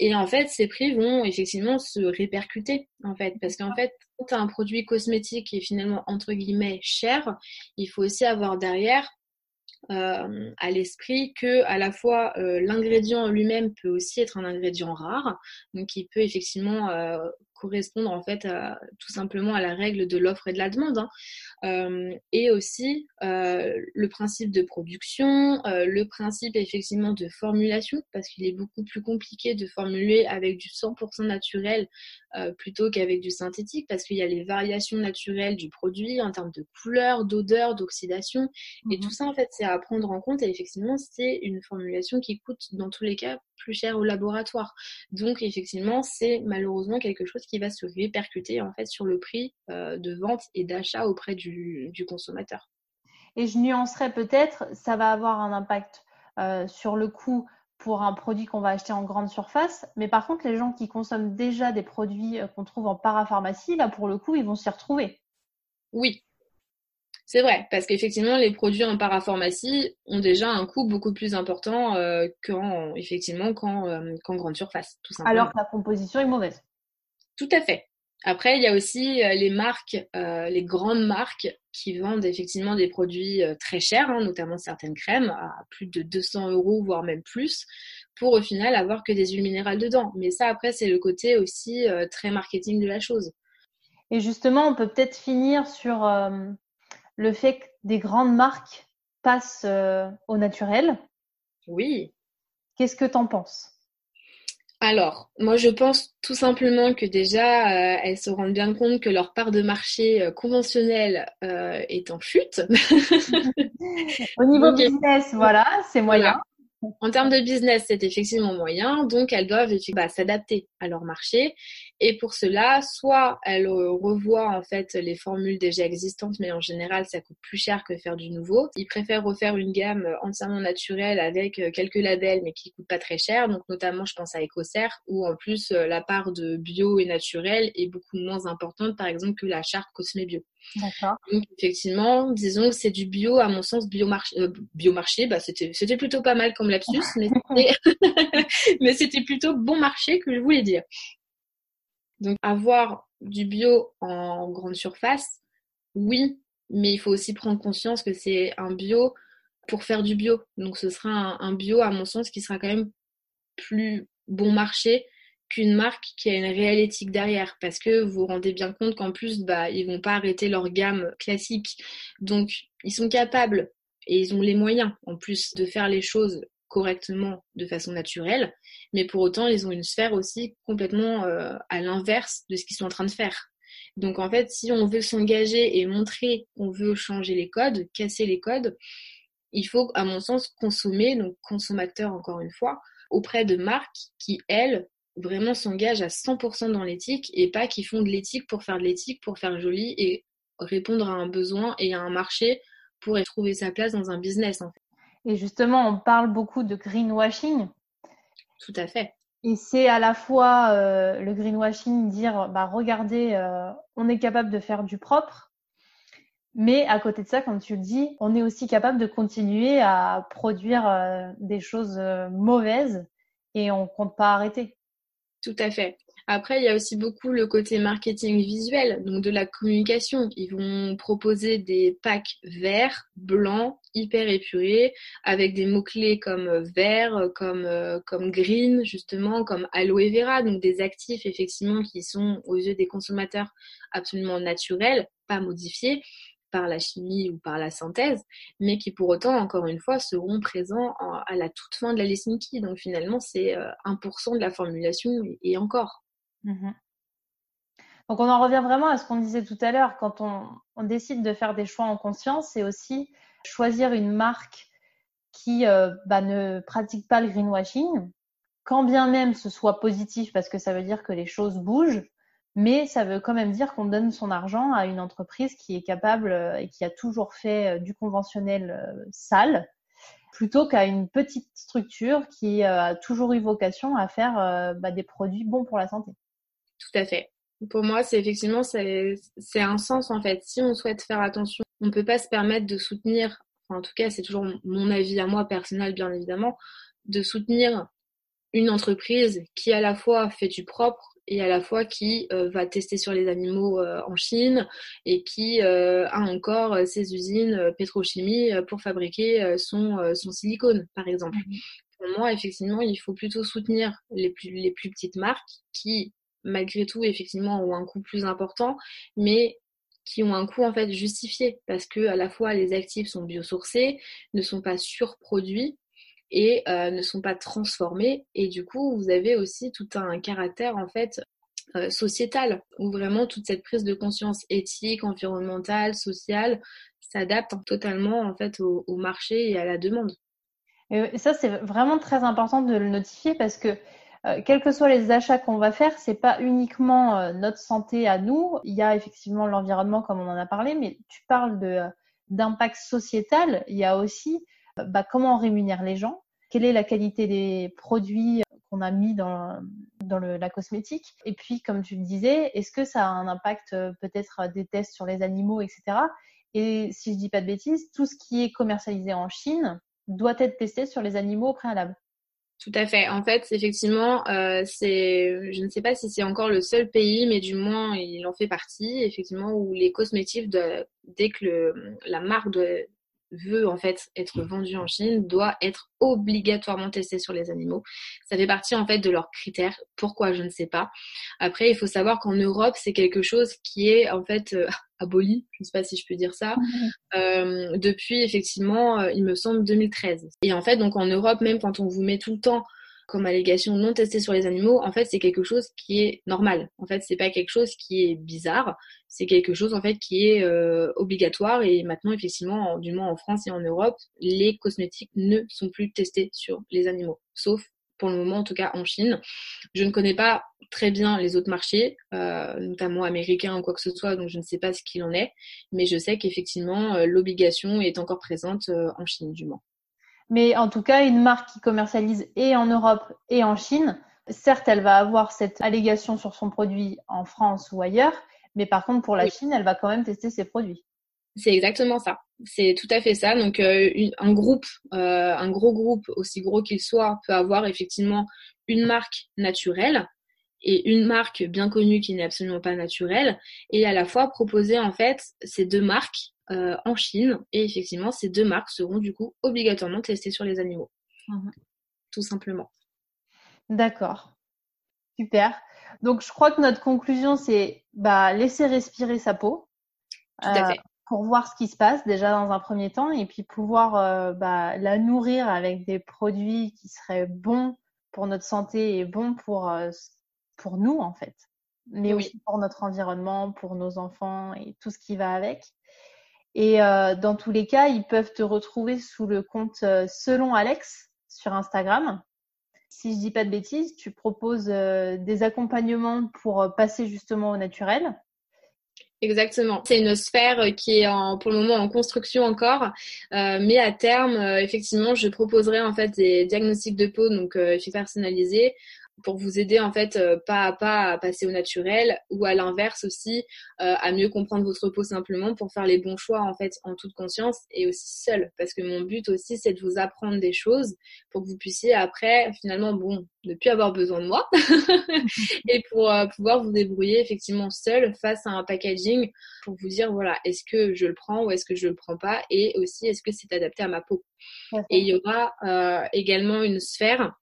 Et en fait, ces prix vont effectivement se répercuter, en fait, parce qu'en fait, quand tu as un produit cosmétique qui est finalement entre guillemets cher, il faut aussi avoir derrière euh, à l'esprit que à la fois euh, l'ingrédient lui-même peut aussi être un ingrédient rare, donc qui peut effectivement euh, correspondre en fait tout simplement à la règle de l'offre et de la demande. Hein. Et aussi le principe de production, le principe effectivement de formulation, parce qu'il est beaucoup plus compliqué de formuler avec du 100% naturel plutôt qu'avec du synthétique, parce qu'il y a les variations naturelles du produit en termes de couleur, d'odeur, d'oxydation, et mhm. tout ça en fait c'est à prendre en compte. Et effectivement, c'est une formulation qui coûte dans tous les cas plus cher au laboratoire. Donc effectivement, c'est malheureusement quelque chose qui va se répercuter en fait sur le prix euh, de vente et d'achat auprès du, consommateur. Et je nuancerais peut-être, ça va avoir un impact euh, sur le coût pour un produit qu'on va acheter en grande surface, mais par contre, les gens qui consomment déjà des produits euh, qu'on trouve en parapharmacie, là pour le coup, ils vont s'y retrouver. Oui, c'est vrai, parce qu'effectivement, les produits en parapharmacie ont déjà un coût beaucoup plus important euh, qu'en effectivement euh, qu'en grande surface, tout simplement. Alors que la composition est mauvaise. Tout à fait. Après, il y a aussi euh, les marques, les grandes marques qui vendent effectivement des produits très chers, hein, notamment certaines crèmes à plus de 200 euros, voire même plus, pour au final avoir que des huiles minérales dedans. Mais ça, après, c'est le côté aussi très marketing de la chose. Et justement, on peut peut-être finir sur le fait que des grandes marques passent euh, au naturel. Oui. Qu'est-ce que tu en penses? Alors, moi je pense tout simplement que déjà, euh, elles se rendent bien compte que leur part de marché euh, conventionnel est en chute. [LAUGHS] Au niveau business, voilà, c'est moyen. En termes de business, c'est effectivement moyen, donc elles doivent bah, s'adapter à leur marché. Et pour cela, soit elles revoient en fait les formules déjà existantes, mais en général, ça coûte plus cher que faire du nouveau. Ils préfèrent refaire une gamme entièrement naturelle avec euh, quelques labels, mais qui coûtent pas très cher. Donc notamment, je pense à Ecocer, où en plus euh, la part de bio et naturel est beaucoup moins importante, par exemple, que la charte Cosme Bio. Donc effectivement, disons que c'est du bio, à mon sens, biomarché. Euh, biomarché, bah c'était plutôt pas mal comme lapsus, [LAUGHS] [LAUGHS] mais c'était plutôt bon marché que je voulais dire. Donc avoir du bio en grande surface, oui, mais il faut aussi prendre conscience que c'est un bio pour faire du bio. Donc ce sera un, bio, à mon sens, qui sera quand même plus bon marché qu'une marque qui a une réelle éthique derrière parce que vous vous rendez bien compte qu'en plus bah ils vont pas arrêter leur gamme classique donc ils sont capables et ils ont les moyens en plus de faire les choses correctement de façon naturelle mais pour autant ils ont une sphère aussi complètement euh, à l'inverse de ce qu'ils sont en train de faire donc en fait si on veut s'engager et montrer qu'on veut changer les codes casser les codes il faut à mon sens consommer donc consommateur encore une fois auprès de marques qui elles vraiment s'engagent à 100% dans l'éthique et pas qui font de l'éthique pour faire de l'éthique, pour faire joli et répondre à un besoin et à un marché pour trouver sa place dans un business en fait. Et justement, on parle beaucoup de greenwashing. Tout à fait. Et c'est à la fois euh, le greenwashing, dire bah regardez, euh, on est capable de faire du propre, mais à côté de ça, comme tu le dis, on est aussi capable de continuer à produire euh, des choses mauvaises et on compte pas arrêter. Tout à fait. Après, il y a aussi beaucoup le côté marketing visuel, donc de la communication. Ils vont proposer des packs verts, blancs, hyper épurés, avec des mots-clés comme vert, comme, euh, comme green, justement, comme aloe vera, donc des actifs, effectivement, qui sont, aux yeux des consommateurs, absolument naturels, pas modifiés par la chimie ou par la synthèse, mais qui pour autant, encore une fois, seront présents à la toute fin de la Lesniki. Donc finalement, c'est 1% euh, de la formulation et, encore. Mmh Donc on en revient vraiment à ce qu'on disait tout à l'heure, quand on, décide de faire des choix en conscience, c'est aussi choisir une marque qui euh, bah, ne pratique pas le greenwashing, quand bien même ce soit positif parce que ça veut dire que les choses bougent, mais ça veut quand même dire qu'on donne son argent à une entreprise qui est capable euh, et qui a toujours fait euh, du conventionnel sale, plutôt qu'à une petite structure qui a toujours eu vocation à faire bah, des produits bons pour la santé. Tout à fait. Pour moi, c'est effectivement, c'est un sens en fait. Si on souhaite faire attention, on ne peut pas se permettre de soutenir, en tout cas, c'est toujours mon avis à moi personnel, bien évidemment, de soutenir une entreprise qui à la fois fait du propre et à la fois qui euh, va tester sur les animaux euh, en Chine et qui euh, a encore ses usines pétrochimie pour fabriquer son, son silicone, par exemple. Mmh pour moi, effectivement, il faut plutôt soutenir les plus, les plus petites marques qui malgré tout, effectivement, ont un coût plus important, mais qui ont un coût en fait justifié parce que à la fois les actifs sont biosourcés, ne sont pas surproduits et euh, ne sont pas transformés et du coup vous avez aussi tout un caractère en fait euh, sociétal où vraiment toute cette prise de conscience éthique, environnementale, sociale s'adapte totalement en fait au, au, marché et à la demande. Et ça c'est vraiment très important de le notifier parce que euh, quels que soient les achats qu'on va faire, c'est pas uniquement euh, notre santé à nous. Il y a effectivement l'environnement, comme on en a parlé, mais tu parles de euh, d'impact sociétal. Il y a aussi bah, comment on rémunère les gens, quelle est la qualité des produits qu'on a mis dans dans le, la cosmétique. Et puis, comme tu le disais, est-ce que ça a un impact peut-être des tests sur les animaux, etc. Et si je dis pas de bêtises, tout ce qui est commercialisé en Chine doit être testé sur les animaux au préalable. Tout à fait. En fait, effectivement, euh, c'est, je ne sais pas si c'est encore le seul pays, mais du moins il en fait partie, effectivement, où les cosmétiques, de, dès que le, la marque de, veut en fait être vendu en Chine doit être obligatoirement testé sur les animaux. Ça fait partie en fait de leurs critères. Pourquoi je ne sais pas. Après, il faut savoir qu'en Europe, c'est quelque chose qui est en fait euh, [LAUGHS] aboli, je ne sais pas si je peux dire ça, [LAUGHS] euh, depuis effectivement, euh, il me semble 2013. Et en fait, donc en Europe, même quand on vous met tout le temps comme allégation non testée sur les animaux, en fait, c'est quelque chose qui est normal. En fait, c'est pas quelque chose qui est bizarre. C'est quelque chose, en fait, qui est euh, obligatoire. Et maintenant, effectivement, du moins en France et en Europe, les cosmétiques ne sont plus testés sur les animaux. Sauf, pour le moment, en tout cas, en Chine. Je ne connais pas très bien les autres marchés, euh, notamment américains ou quoi que ce soit, donc je ne sais pas ce qu'il en est. Mais je sais qu'effectivement, euh, l'obligation est encore présente en Chine, du moins. Mais en tout cas, une marque qui commercialise et en Europe et en Chine, certes, elle va avoir cette allégation sur son produit en France ou ailleurs, mais par contre, pour la Chine, elle va quand même tester ses produits. C'est exactement ça. C'est tout à fait ça. Donc, euh, un groupe, euh, un gros groupe, aussi gros qu'il soit, peut avoir effectivement une marque naturelle et une marque bien connue qui n'est absolument pas naturelle, et à la fois proposer en fait ces deux marques euh, en Chine. Et effectivement, ces deux marques seront du coup obligatoirement testées sur les animaux. Tout simplement. D'accord. Super. Donc, je crois que notre conclusion, c'est bah, laisser respirer sa peau. Tout à euh, pour voir ce qui se passe déjà dans un premier temps et puis pouvoir euh, bah, la nourrir avec des produits qui seraient bons pour notre santé et bons pour, pour nous en fait, mais aussi pour notre environnement, pour nos enfants et tout ce qui va avec. Et euh, dans tous les cas, ils peuvent te retrouver sous le compte euh, Selon Alex sur Instagram. Si je dis pas de bêtises, tu proposes euh, des accompagnements pour passer justement au naturel. Exactement. C'est une sphère qui est en, pour le moment en construction encore, mais à terme, effectivement, je proposerai en fait des diagnostics de peau donc personnalisés pour vous aider en fait euh, pas à pas à passer au naturel ou à l'inverse aussi euh, à mieux comprendre votre peau simplement pour faire les bons choix en fait en toute conscience et aussi seul parce que mon but aussi c'est de vous apprendre des choses pour que vous puissiez après finalement bon ne plus avoir besoin de moi [LAUGHS] et pour euh, pouvoir vous débrouiller effectivement seul face à un packaging pour vous dire voilà est-ce que je le prends ou est-ce que je le prends pas et aussi est-ce que c'est adapté à ma peau. Et il y aura également une sphère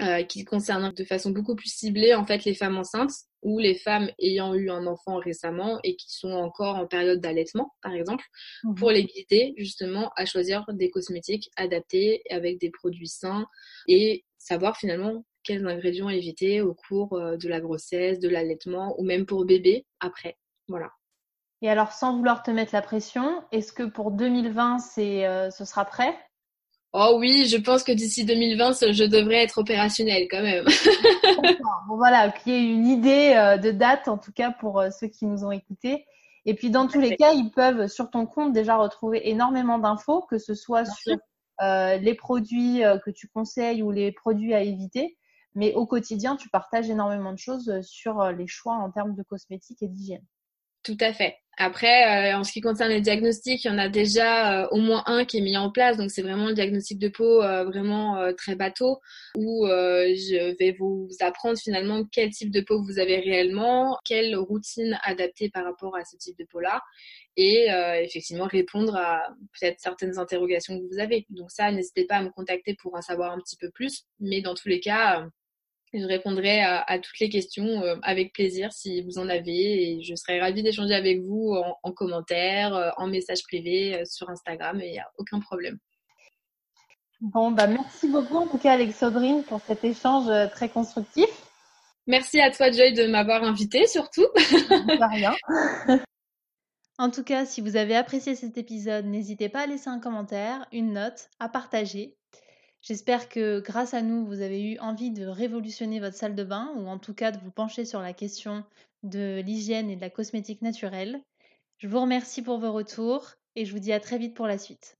euh, qui concerne de façon beaucoup plus ciblée en fait les femmes enceintes ou les femmes ayant eu un enfant récemment et qui sont encore en période d'allaitement par exemple mhm. pour les guider justement à choisir des cosmétiques adaptés avec des produits sains et savoir finalement quels ingrédients éviter au cours de la grossesse, de l'allaitement ou même pour bébé après. Voilà. Et alors, sans vouloir te mettre la pression, est-ce que pour 2020, c'est, ce sera prêt? Oh oui, je pense que d'ici 2020, je devrais être opérationnelle quand même. [LAUGHS] bon voilà, qu'il y ait une idée euh, de date, en tout cas pour euh, ceux qui nous ont écoutés. Et puis dans tous les cas, ils peuvent sur ton compte déjà retrouver énormément d'infos, que ce soit sur euh, les produits que tu conseilles ou les produits à éviter. Mais au quotidien, tu partages énormément de choses sur les choix en termes de cosmétiques et d'hygiène. Tout à fait. Après, euh, en ce qui concerne les diagnostics, il y en a déjà euh, au moins un qui est mis en place. Donc, c'est vraiment le diagnostic de peau euh, vraiment très bateau où je vais vous apprendre finalement quel type de peau vous avez réellement, quelle routine adaptée par rapport à ce type de peau-là et effectivement répondre à peut-être certaines interrogations que vous avez. Donc, ça, n'hésitez pas à me contacter pour en savoir un petit peu plus. Mais dans tous les cas, je répondrai à, toutes les questions euh, avec plaisir si vous en avez et je serai ravie d'échanger avec vous en, commentaire, euh, en message privé euh, sur Instagram et il n'y a aucun problème. Bon, bah merci beaucoup en tout cas Alexandrine pour cet échange très constructif. Merci à toi Joy de m'avoir invité surtout. [LAUGHS] rien. En tout cas, si vous avez apprécié cet épisode, n'hésitez pas à laisser un commentaire, une note, à partager. J'espère que grâce à nous, vous avez eu envie de révolutionner votre salle de bain ou en tout cas de vous pencher sur la question de l'hygiène et de la cosmétique naturelle. Je vous remercie pour vos retours et je vous dis à très vite pour la suite.